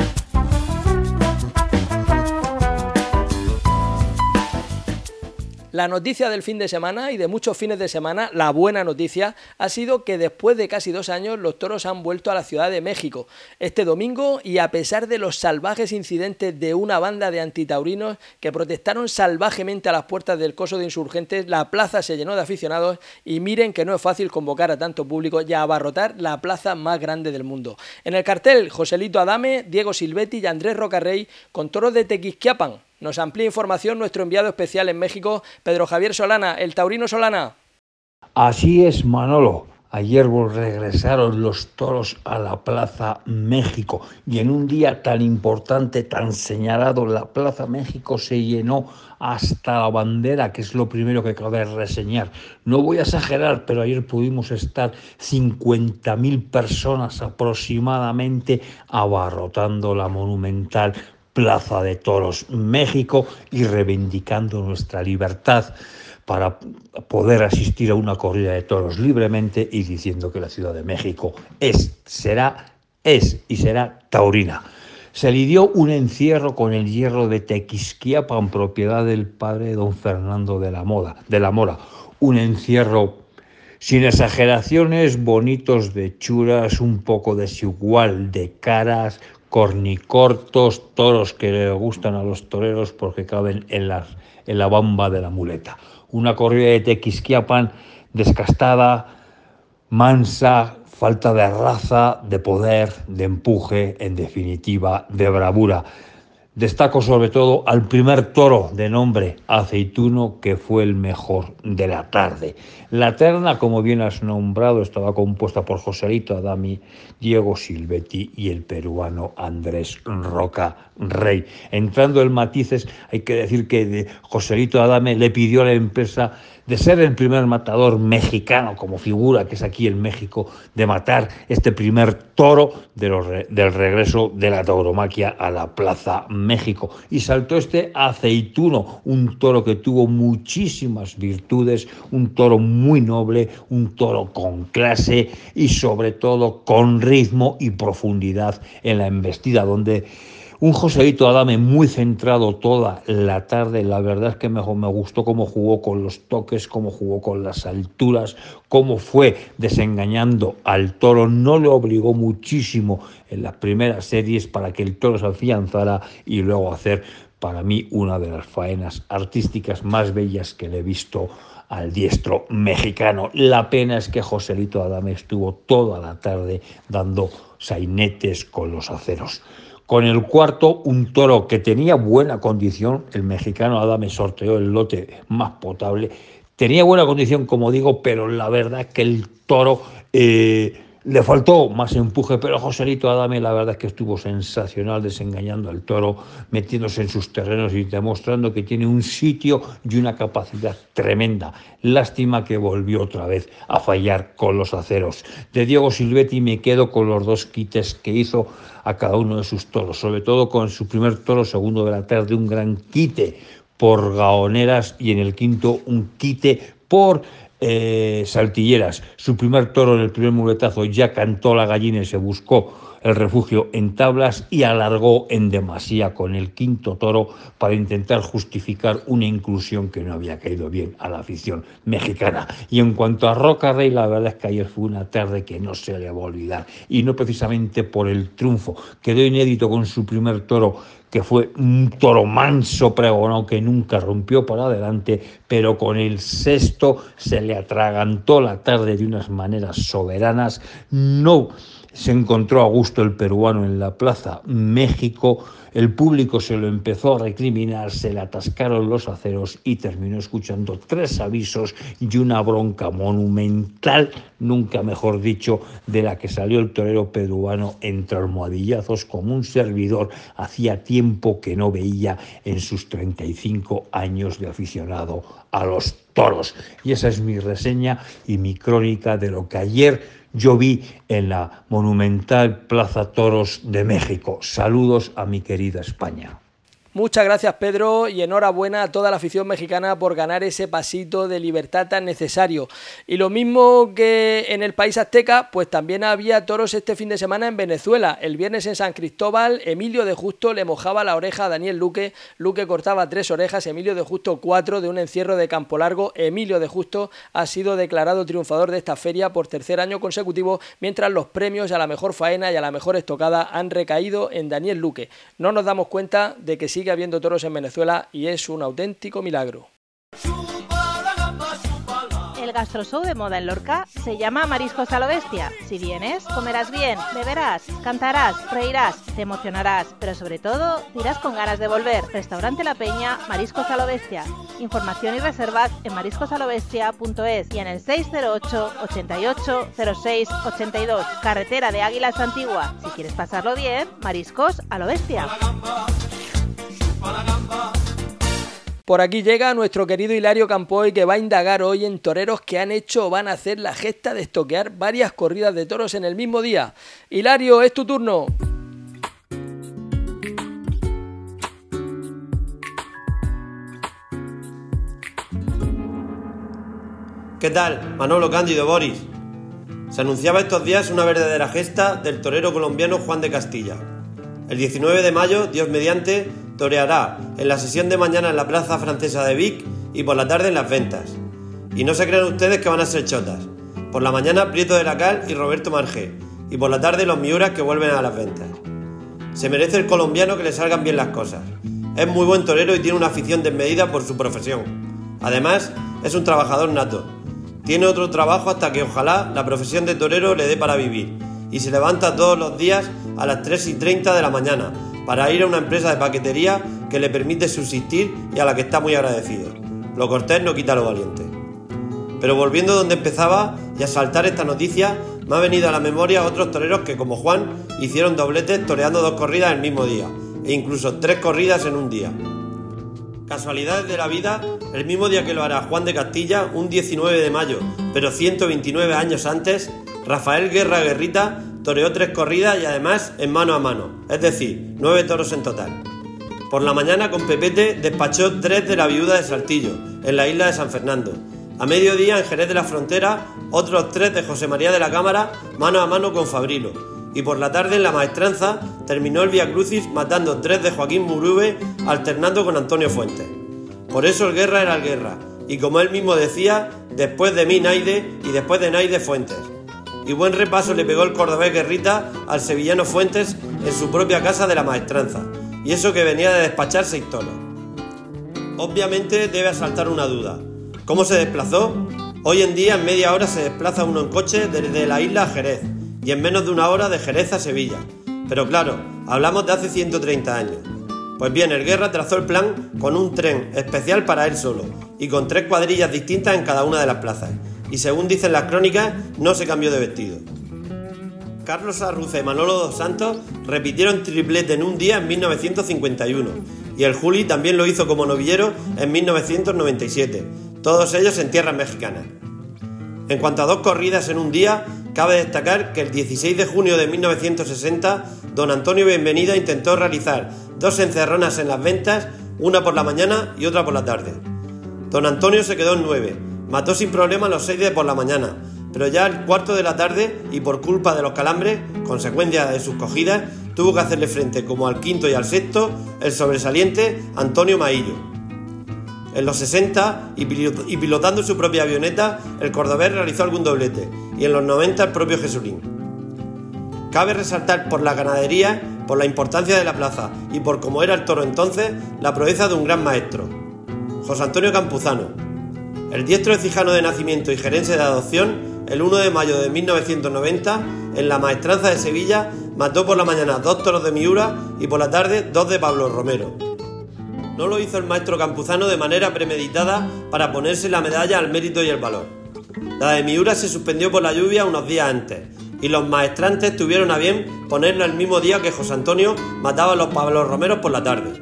La noticia del fin de semana y de muchos fines de semana, la buena noticia, ha sido que después de casi dos años los toros han vuelto a la Ciudad de México este domingo y a pesar de los salvajes incidentes de una banda de antitaurinos que protestaron salvajemente a las puertas del coso de insurgentes, la plaza se llenó de aficionados y miren que no es fácil convocar a tanto público y abarrotar la plaza más grande del mundo. En el cartel, Joselito Adame, Diego Silvetti y Andrés Rocarrey con toros de Tequisquiapan, nos amplía información nuestro enviado especial en México, Pedro Javier Solana, el Taurino Solana. Así es, Manolo. Ayer regresaron los toros a la Plaza México y en un día tan importante, tan señalado, la Plaza México se llenó hasta la bandera, que es lo primero que cabe reseñar. No voy a exagerar, pero ayer pudimos estar 50.000 personas aproximadamente abarrotando la monumental Plaza de Toros México y reivindicando nuestra libertad para poder asistir a una corrida de toros libremente y diciendo que la Ciudad de México es, será, es y será taurina. se lidió un encierro con el hierro de Tequisquiapan, propiedad del padre don Fernando de la, Moda, de la Mora. Un encierro sin exageraciones, bonitos de churas, un poco desigual de caras, cornicortos, toros que le gustan a los toreros porque caben en, las, en la bamba de la muleta. Una corrida de Tequisquiapan descastada, mansa, falta de raza, de poder, de empuje, en definitiva, de bravura. Destaco sobre todo al primer toro de nombre Aceituno, que fue el mejor de la tarde. La terna, como bien has nombrado, estaba compuesta por Joselito Adami, Diego Silvetti y el peruano Andrés Roca Rey. Entrando en matices, hay que decir que Joselito Adame le pidió a la empresa de ser el primer matador mexicano como figura que es aquí en México, de matar este primer toro del regreso de la tauromaquia a la Plaza México. Y saltó este aceituno, un toro que tuvo muchísimas virtudes, un toro muy noble, un toro con clase y sobre todo con ritmo y profundidad en la embestida, donde un Joséito Adame muy centrado toda la tarde. La verdad es que me, me gustó cómo jugó con los toques, cómo jugó con las alturas, cómo fue desengañando al toro. No le obligó muchísimo en las primeras series para que el toro se afianzara y luego hacer para mí una de las faenas artísticas más bellas que le he visto al diestro mexicano. La pena es que Joselito Adame estuvo toda la tarde dando sainetes con los aceros. Con el cuarto, un toro que tenía buena condición, el mexicano Adame sorteó el lote más potable. Tenía buena condición, como digo, pero la verdad es que el toro eh, le faltó más empuje, pero Joselito Adame la verdad es que estuvo sensacional desengañando al toro, metiéndose en sus terrenos y demostrando que tiene un sitio y una capacidad tremenda. Lástima que volvió otra vez a fallar con los aceros. De Diego Silvetti me quedo con los dos quites que hizo a cada uno de sus toros, sobre todo con su primer toro segundo de la tarde, un gran quite por gaoneras y en el quinto un quite por eh, Saltilleras. Su primer toro en el primer muletazo ya cantó la gallina y se buscó el refugio en tablas y alargó en demasía con el quinto toro para intentar justificar una inclusión que no había caído bien a la afición mexicana. Y en cuanto a Roca Rey, la verdad es que ayer fue una tarde que no se le va a olvidar y no precisamente por el triunfo. Quedó inédito con su primer toro que fue un toro manso pregonado que nunca rompió para adelante, pero con el sexto se le atragantó la tarde de unas maneras soberanas. No se encontró a gusto el peruano en la plaza México, el público se lo empezó a recriminar, se le atascaron los aceros y terminó escuchando tres avisos y una bronca monumental, nunca mejor dicho, de la que salió el torero peruano entre almohadillazos como un servidor hacía tiempo que no veía en sus 35 años de aficionado a los toros. Y esa es mi reseña y mi crónica de lo que ayer yo vi en la monumental Plaza Toros de México. Saludos a mi querida España. Muchas gracias Pedro y enhorabuena a toda la afición mexicana por ganar ese pasito de libertad tan necesario. Y lo mismo que en el país azteca, pues también había toros este fin de semana en Venezuela. El viernes en San Cristóbal, Emilio de Justo le mojaba la oreja a Daniel Luque. Luque cortaba tres orejas, Emilio de Justo cuatro de un encierro de campo largo. Emilio de Justo ha sido declarado triunfador de esta feria por tercer año consecutivo, mientras los premios a la mejor faena y a la mejor estocada han recaído en Daniel Luque. No nos damos cuenta de que sigue habiendo toros en Venezuela y es un auténtico milagro. El gastroshow de moda en Lorca se llama Mariscos a lo Bestia. Si vienes, comerás bien, beberás, cantarás, reirás, te emocionarás, pero sobre todo dirás con ganas de volver. Restaurante La Peña, Mariscos a lo Bestia. Información y reservas en mariscosalobestia.es y en el 608 88 06 82. Carretera de Águilas Antigua. Si quieres pasarlo bien, Mariscos a lo Bestia. Por aquí llega nuestro querido Hilario Campoy que va a indagar hoy en toreros que han hecho o van a hacer la gesta de estoquear varias corridas de toros en el mismo día. Hilario, es tu turno. ¿Qué tal? Manolo Cándido Boris. Se anunciaba estos días una verdadera gesta del torero colombiano Juan de Castilla El 19 de mayo, Dios mediante, toreará en la sesión de mañana en la Plaza Francesa de Vic y por la tarde en las ventas. Y no se crean ustedes que van a ser chotas. Por la mañana Prieto de la Cal y Roberto Margé, y por la tarde los Miuras que vuelven a las ventas. Se merece el colombiano que le salgan bien las cosas. Es muy buen torero y tiene una afición desmedida por su profesión. Además, es un trabajador nato. Tiene otro trabajo hasta que ojalá la profesión de torero le dé para vivir. Y se levanta todos los días a las 3 y 30 de la mañana para ir a una empresa de paquetería que le permite subsistir y a la que está muy agradecido. Lo cortés no quita lo valiente. Pero volviendo donde empezaba y a saltar esta noticia, me ha venido a la memoria otros toreros que, como Juan, hicieron dobletes toreando dos corridas el mismo día, e incluso tres corridas en un día. Casualidades de la vida, el mismo día que lo hará Juan de Castilla, un 19 de mayo, pero 129 años antes, Rafael Guerra Guerrita toreó tres corridas y además en mano a mano, es decir, nueve toros en total. Por la mañana con Pepete despachó tres de la viuda de Saltillo, en la isla de San Fernando, a mediodía, en Jerez de la Frontera, otros tres de José María de la Cámara, mano a mano con Fabrilo. Y por la tarde, en la maestranza, terminó el Via Crucis matando tres de Joaquín Murube, alternando con Antonio Fuentes. Por eso el Guerra era el Guerra, y como él mismo decía, después de mí Naide y después de Naide Fuentes. Y buen repaso le pegó el cordobés Guerrita al sevillano Fuentes en su propia casa de la maestranza, y eso que venía de despachar seis toros. Obviamente debe asaltar una duda. ¿Cómo se desplazó? Hoy en día en media hora se desplaza uno en coche desde la isla a Jerez y en menos de una hora de Jerez a Sevilla. Pero claro, hablamos de hace 130 años. Pues bien, el Guerra trazó el plan con un tren especial para él solo y con tres cuadrillas distintas en cada una de las plazas. Y según dicen las crónicas, no se cambió de vestido. Carlos Arruce y Manolo dos Santos repitieron triplete en un día en 1951 y el Juli también lo hizo como novillero en 1997, todos ellos en tierras mexicanas. En cuanto a dos corridas en un día, cabe destacar que el 16 de junio de 1960, don Antonio Bienvenida intentó realizar dos encerronas en las ventas, una por la mañana y otra por la tarde. Don Antonio se quedó en nueve, mató sin problema los seis de por la mañana, pero ya al cuarto de la tarde y por culpa de los calambres, consecuencia de sus cogidas, tuvo que hacerle frente como al quinto y al sexto el sobresaliente Antonio Maillo. En los 60, y pilotando su propia avioneta, el cordobés realizó algún doblete, y en los 90 el propio Jesulín. Cabe resaltar por la ganadería, por la importancia de la plaza y por cómo era el toro entonces, la proeza de un gran maestro, José Antonio Campuzano. El diestro Cijano de nacimiento y gerense de adopción, el 1 de mayo de 1990, en la maestranza de Sevilla, mató por la mañana dos toros de Miura y por la tarde dos de Pablo Romero. No lo hizo el maestro campuzano de manera premeditada para ponerse la medalla al mérito y el valor. La de Miura se suspendió por la lluvia unos días antes y los maestrantes tuvieron a bien ponerlo el mismo día que José Antonio mataba a los Pablo Romeros por la tarde.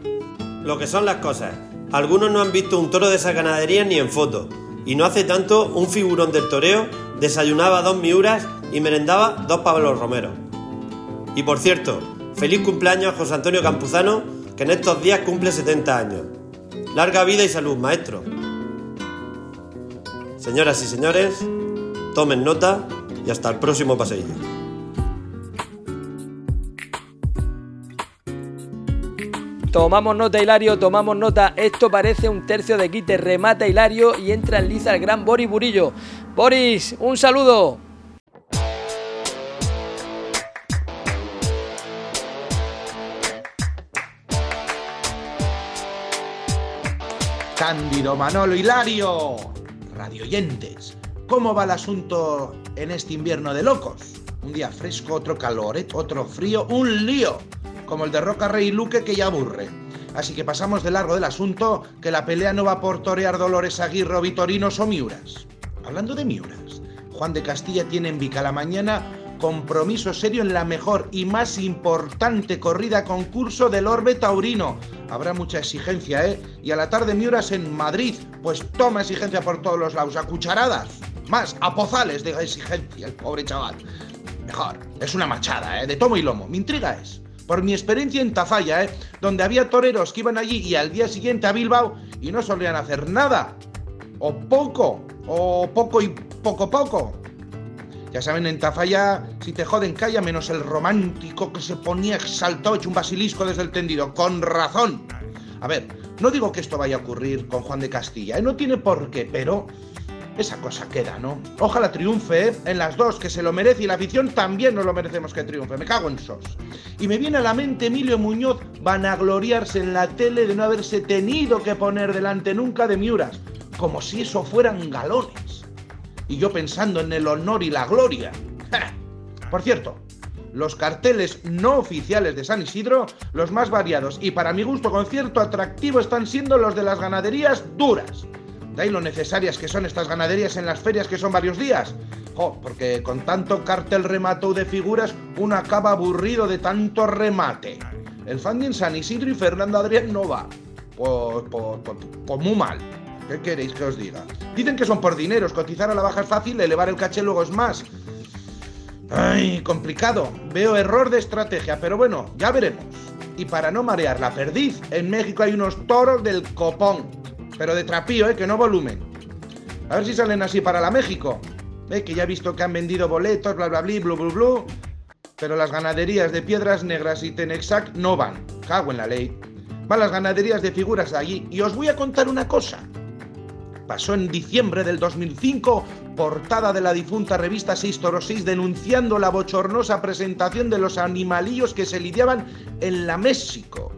Lo que son las cosas. Algunos no han visto un toro de esa ganadería ni en foto, y no hace tanto un figurón del toreo desayunaba dos miuras y merendaba dos Pablo Romero. Y por cierto, feliz cumpleaños a José Antonio Campuzano, que en estos días cumple 70 años. Larga vida y salud, maestro. Señoras y señores, tomen nota y hasta el próximo paseillo. Tomamos nota, Hilario, tomamos nota. Esto parece un tercio de quite. Remata Hilario y entra en liza el gran Boris Burillo. Boris, un saludo. Cándido Manolo Hilario, radioyentes. ¿Cómo va el asunto en este invierno de locos? Un día fresco, otro calor, otro frío, un lío, como el de Roca Rey y Luque que ya aburre. Así que pasamos de largo del asunto, que la pelea no va por torear Dolores Aguirre o Vitorinos o Miuras. Hablando de Miuras, Juan de Castilla tiene en Vica la mañana compromiso serio en la mejor y más importante corrida concurso del Orbe Taurino. Habrá mucha exigencia, ¿eh? Y a la tarde Miuras en Madrid, pues toma exigencia por todos los lados, a cucharadas. Más, a pozales de exigencia, el pobre chaval. Mejor, es una machada, ¿eh? De tomo y lomo. Mi intriga es, por mi experiencia en Tafalla, ¿eh? Donde había toreros que iban allí y al día siguiente a Bilbao y no solían hacer nada. O poco, o poco y poco poco. Ya saben, en Tafalla, si te joden, calla, menos el romántico que se ponía exaltado hecho un basilisco desde el tendido. Con razón. A ver, no digo que esto vaya a ocurrir con Juan de Castilla, ¿eh? no tiene por qué, pero esa cosa queda, ¿no? Ojalá triunfe ¿eh? en las dos, que se lo merece y la afición también nos lo merecemos que triunfe. Me cago en sos. Y me viene a la mente Emilio Muñoz van a gloriarse en la tele de no haberse tenido que poner delante nunca de Miuras, como si eso fueran galones. Y yo pensando en el honor y la gloria. Por cierto, los carteles no oficiales de San Isidro, los más variados y para mi gusto con cierto atractivo están siendo los de las ganaderías duras. De ahí lo necesarias que son estas ganaderías en las ferias que son varios días. porque con tanto cartel remato de figuras uno acaba aburrido de tanto remate. El funding San Isidro y Fernando Adrián no va. Pues, pues, pues, pues, muy mal. ¿Qué queréis que os diga? Dicen que son por dineros, cotizar a la baja es fácil, elevar el caché luego es más. Ay, complicado. Veo error de estrategia, pero bueno, ya veremos. Y para no marear la perdiz, en México hay unos toros del copón. Pero de trapío, ¿eh? Que no volumen. A ver si salen así para la México. Que ya he visto que han vendido boletos, bla, bla, bla, blu, blu, blu. Pero las ganaderías de Piedras Negras y Tenexac no van. Cago en la ley. Van las ganaderías de figuras allí. Y os voy a contar una cosa. Pasó en diciembre del 2005, portada de la difunta revista 6 Toro 6 denunciando la bochornosa presentación de los animalillos que se lidiaban en la México.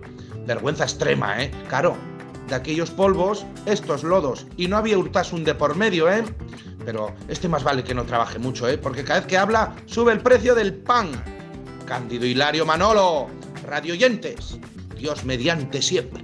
Vergüenza extrema, ¿eh? Claro, de aquellos polvos, estos lodos. Y no había Urtasun de por medio, ¿eh? Pero este más vale que no trabaje mucho, ¿eh? Porque cada vez que habla sube el precio del pan. Cándido Hilario Manolo, radioyentes, Dios mediante siempre.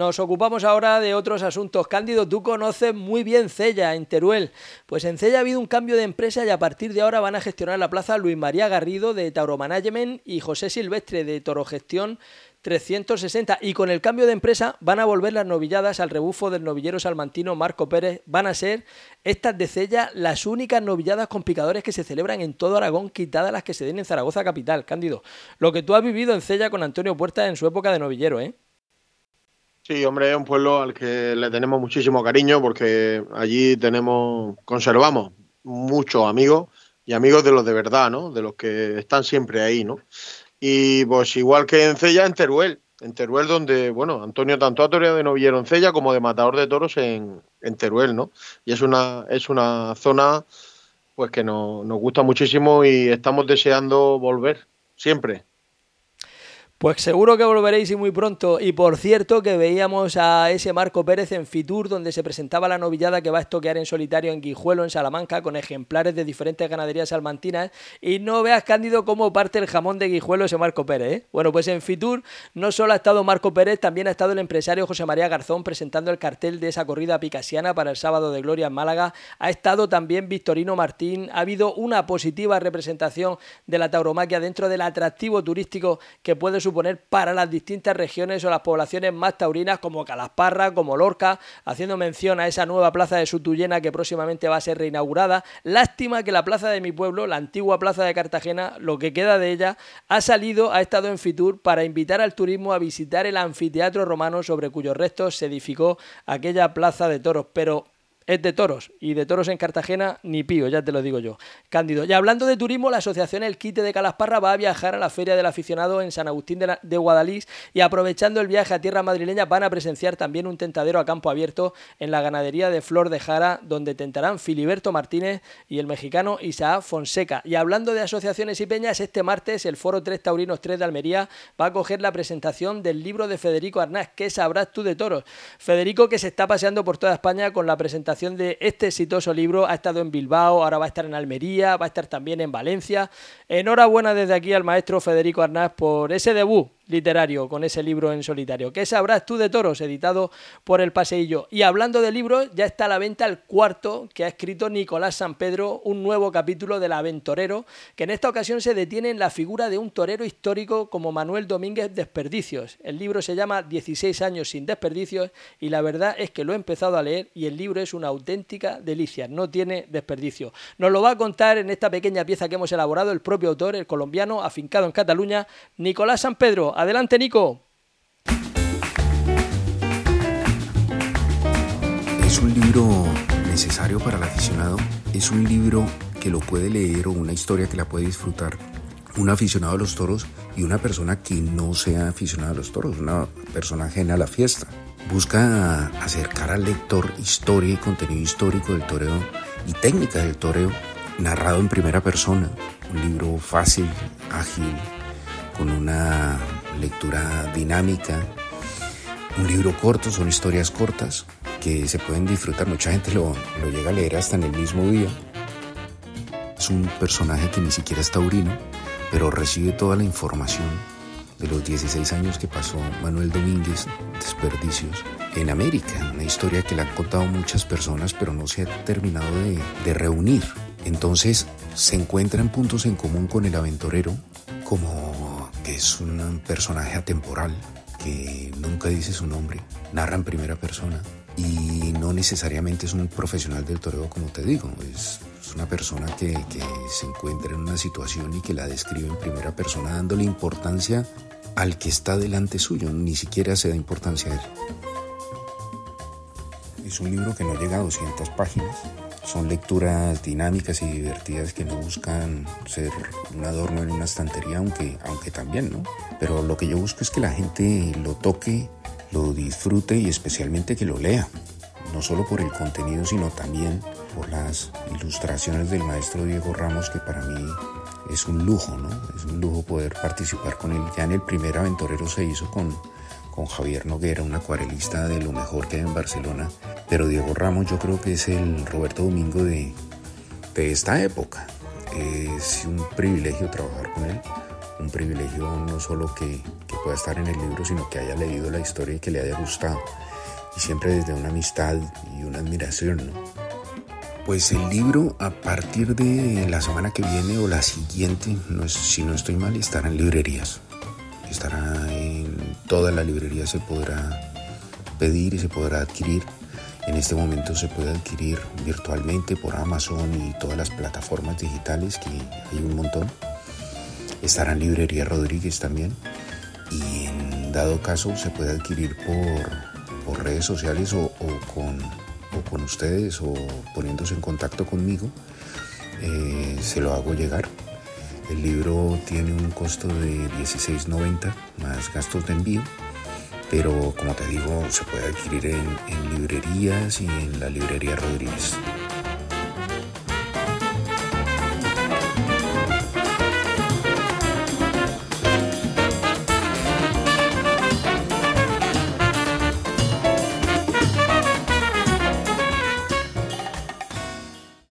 Nos ocupamos ahora de otros asuntos. Cándido, tú conoces muy bien Cella, en Teruel. Pues en Cella ha habido un cambio de empresa y a partir de ahora van a gestionar la plaza Luis María Garrido de Tauro Management y José Silvestre de Toro Gestión 360 y con el cambio de empresa van a volver las novilladas al rebufo del novillero salmantino Marco Pérez. Van a ser estas de Cella las únicas novilladas con picadores que se celebran en todo Aragón, quitadas las que se den en Zaragoza capital. Cándido, lo que tú has vivido en Cella con Antonio Puerta en su época de novillero, ¿eh? Sí, hombre, es un pueblo al que le tenemos muchísimo cariño porque allí tenemos, conservamos muchos amigos y amigos de los de verdad, ¿no? De los que están siempre ahí, ¿no? Y pues igual que en Cella, en Teruel, en Teruel donde, bueno, Antonio tanto ha toreado de novillero en Cella como de matador de toros en, en Teruel, ¿no? Y es una, es una zona pues que nos gusta muchísimo y estamos deseando volver, siempre. Pues seguro que volveréis y muy pronto. Y por cierto que veíamos a ese Marco Pérez en Fitur, donde se presentaba la novillada que va a estoquear en solitario en Guijuelo, en Salamanca, con ejemplares de diferentes ganaderías salmantinas. Y no veas, Cándido, cómo parte el jamón de Guijuelo ese Marco Pérez. ¿eh? Bueno, pues en Fitur no solo ha estado Marco Pérez, también ha estado el empresario José María Garzón presentando el cartel de esa corrida picasiana para el sábado de Gloria en Málaga. Ha estado también Victorino Martín. Ha habido una positiva representación de la tauromaquia dentro del atractivo turístico que puede suponer suponer para las distintas regiones o las poblaciones más taurinas como Calasparra, como Lorca, haciendo mención a esa nueva plaza de Sutuyena que próximamente va a ser reinaugurada. Lástima que la plaza de mi pueblo, la antigua plaza de Cartagena, lo que queda de ella, ha salido, ha estado en Fitur para invitar al turismo a visitar el anfiteatro romano sobre cuyos restos se edificó aquella plaza de toros, pero es de toros y de toros en Cartagena ni pío, ya te lo digo yo. Cándido. Y hablando de turismo, la asociación El Quite de Calasparra va a viajar a la Feria del Aficionado en San Agustín de, de Guadalís y aprovechando el viaje a tierra madrileña van a presenciar también un tentadero a campo abierto en la ganadería de Flor de Jara donde tentarán Filiberto Martínez y el mexicano Isaac Fonseca. Y hablando de asociaciones y peñas, este martes el Foro 3 Taurinos 3 de Almería va a coger la presentación del libro de Federico Arnaz, ¿Qué sabrás tú de toros? Federico que se está paseando por toda España con la presentación de este exitoso libro. Ha estado en Bilbao, ahora va a estar en Almería, va a estar también en Valencia. Enhorabuena desde aquí al maestro Federico Arnaz por ese debut literario con ese libro en solitario. ¿Qué sabrás tú de toros? Editado por El Paseillo. Y hablando de libros, ya está a la venta el cuarto que ha escrito Nicolás San Pedro, un nuevo capítulo del Aventorero, que en esta ocasión se detiene en la figura de un torero histórico como Manuel Domínguez Desperdicios. El libro se llama 16 años sin desperdicios y la verdad es que lo he empezado a leer y el libro es una auténtica delicia, no tiene desperdicio. Nos lo va a contar en esta pequeña pieza que hemos elaborado el propio autor, el colombiano afincado en Cataluña, Nicolás San Pedro. Adelante, Nico. Es un libro necesario para el aficionado, es un libro que lo puede leer o una historia que la puede disfrutar un aficionado a los toros y una persona que no sea aficionada a los toros, una persona ajena a la fiesta. Busca acercar al lector historia y contenido histórico del toreo y técnica del toreo narrado en primera persona. Un libro fácil, ágil, con una lectura dinámica. Un libro corto, son historias cortas que se pueden disfrutar. Mucha gente lo, lo llega a leer hasta en el mismo día. Es un personaje que ni siquiera es taurino, pero recibe toda la información de los 16 años que pasó Manuel Domínguez Desperdicios en América, una historia que le han contado muchas personas, pero no se ha terminado de, de reunir. Entonces se encuentran puntos en común con el aventurero, como que es un personaje atemporal, que nunca dice su nombre, narra en primera persona y no necesariamente es un profesional del toreo como te digo, es, una persona que, que, se encuentra en una situación y que la describe en primera persona dándole importancia al que está delante suyo, ni siquiera se da importancia a él. Es un libro que no llega a 200 páginas, son lecturas dinámicas y divertidas que no buscan ser un adorno en una estantería, aunque, aunque también, ¿no? Pero lo que yo busco es que la gente lo toque, lo disfrute y especialmente que lo lea. No solo por el contenido, sino también por las ilustraciones del maestro Diego Ramos, que para mí es un lujo, ¿no? Es un lujo poder participar con él. Ya en el primer aventurero se hizo con, con Javier Noguera, un acuarelista de lo mejor que hay en Barcelona. Pero Diego Ramos yo creo que es el Roberto Domingo de, de esta época. Es un privilegio trabajar con él. Un privilegio no solo que, que pueda estar en el libro, sino que haya leído la historia y que le haya gustado. Y siempre desde una amistad y una admiración. Pues el libro a partir de la semana que viene o la siguiente, si no estoy mal, estará en librerías. Estará en toda la librería, se podrá pedir y se podrá adquirir. En este momento se puede adquirir virtualmente por Amazon y todas las plataformas digitales, que hay un montón. Estará en Librería Rodríguez también. Y en dado caso se puede adquirir por, redes sociales o, o con o con ustedes o poniéndose en contacto conmigo, eh, se lo hago llegar. El libro tiene un costo de 16.90 más gastos de envío, pero como te digo, se puede adquirir en, librerías y en la librería Rodríguez.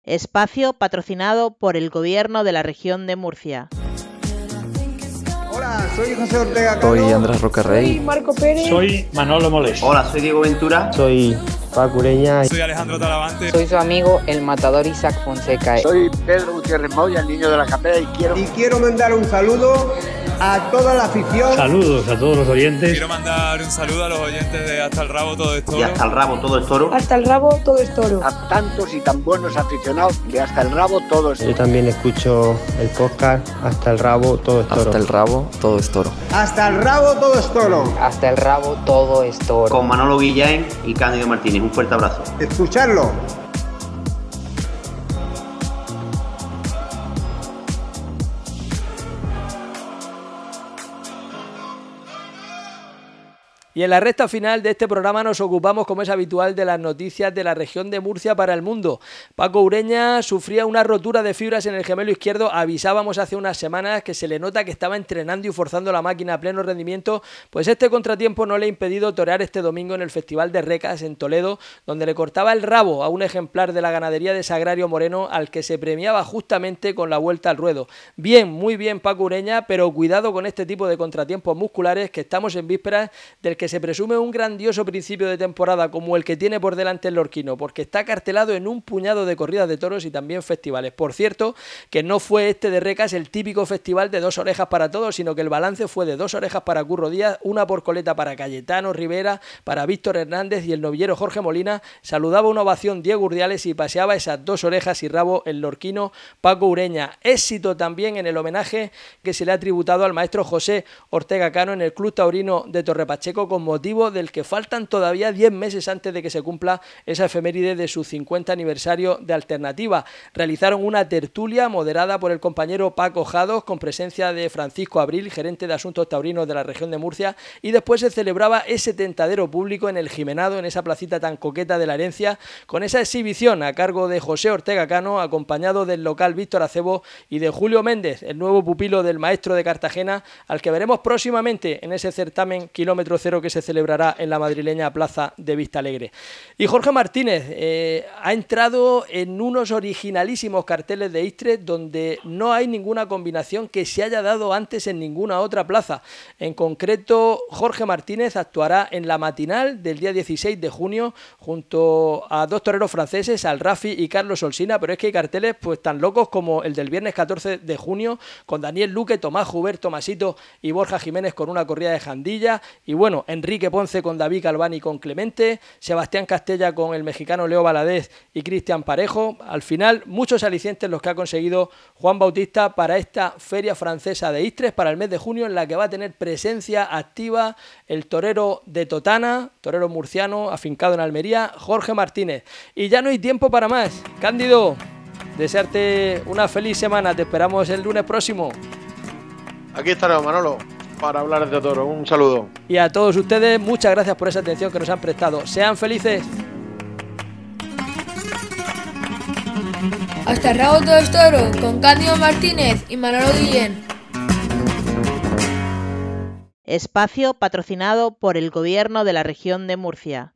Espacio patrocinado por el Gobierno de la Región de Murcia. Hola, soy José Ortega. Soy Andrés Rocarrey. Soy Marco Pérez. Soy Manolo Moles. Hola, soy Diego Ventura. Soy Pacureña. Soy Alejandro Talavante. Soy su amigo, el matador Isaac Fonseca. Soy Pedro Gutiérrez Moya, el niño de la capela y quiero... Y quiero mandar un saludo a toda la afición. Saludos a todos los oyentes. Quiero mandar un saludo a los oyentes de Hasta el Rabo Todo es Toro. Y Hasta el Rabo Todo es Toro. Hasta el Rabo Todo es Toro. A tantos y tan buenos aficionados de Hasta el Rabo Todo es Toro. Yo también escucho el podcast Hasta el Rabo Todo es Toro. Hasta el Rabo Todo es Toro. Hasta el Rabo Todo es Toro. Hasta el Rabo Todo es Toro. Con Manolo Guillain y Cándido Martínez. Un fuerte abrazo. Escucharlo. Y en la recta final de este programa nos ocupamos, como es habitual, de las noticias de la región de Murcia para el mundo. Paco Ureña sufría una rotura de fibras en el gemelo izquierdo. Avisábamos hace unas semanas que se le nota que estaba entrenando y forzando la máquina a pleno rendimiento. Pues este contratiempo no le ha impedido torear este domingo en el Festival de Recas en Toledo, donde le cortaba el rabo a un ejemplar de la ganadería de Sagrario Moreno al que se premiaba justamente con la vuelta al ruedo. Bien, muy bien Paco Ureña, pero cuidado con este tipo de contratiempos musculares que estamos en vísperas del que se presume un grandioso principio de temporada como el que tiene por delante el Lorquino, porque está cartelado en un puñado de corridas de toros y también festivales. Por cierto, que no fue este de Recas el típico festival de dos orejas para todos, sino que el balance fue de dos orejas para Curro Díaz, una por coleta para Cayetano Rivera, para Víctor Hernández y el novillero Jorge Molina. Saludaba una ovación Diego Urdiales y paseaba esas dos orejas y rabo el Lorquino Paco Ureña. Éxito también en el homenaje que se le ha tributado al maestro José Ortega Cano en el Club Taurino de Torrepacheco con motivo del que faltan todavía 10 meses antes de que se cumpla esa efeméride de su 50 aniversario de Alternativa. Realizaron una tertulia moderada por el compañero Paco Jados con presencia de Francisco Abril, gerente de Asuntos Taurinos de la región de Murcia, y después se celebraba ese tentadero público en el Jimenado, en esa placita tan coqueta de la herencia, con esa exhibición a cargo de José Ortega Cano, acompañado del local Víctor Acebo y de Julio Méndez, el nuevo pupilo del maestro de Cartagena, al que veremos próximamente en ese certamen kilómetro cero que se celebrará en la madrileña Plaza de Vista Alegre. Y Jorge Martínez eh, ha entrado en unos originalísimos carteles de Istres donde no hay ninguna combinación que se haya dado antes en ninguna otra plaza. En concreto, Jorge Martínez actuará en la matinal del día 16 de junio junto a dos toreros franceses, al Rafi y Carlos Olsina, pero es que hay carteles pues tan locos como el del viernes 14 de junio con Daniel Luque, Tomás Juber, Tomasito y Borja Jiménez con una corrida de jandilla y bueno, Enrique Ponce con David Calvani con Clemente, Sebastián Castella con el mexicano Leo Valadez y Cristian Parejo. Al final, muchos alicientes los que ha conseguido Juan Bautista para esta feria francesa de Istres para el mes de junio, en la que va a tener presencia activa el torero de Totana, torero murciano afincado en Almería, Jorge Martínez. Y ya no hay tiempo para más. Cándido, desearte una feliz semana. Te esperamos el lunes próximo. Aquí estaremos, Manolo para hablar de toro. Un saludo. Y a todos ustedes, muchas gracias por esa atención que nos han prestado. Sean felices. Hasta el rabo todo es toro, con Cándido Martínez y Manolo Guillén. Espacio patrocinado por el Gobierno de la Región de Murcia.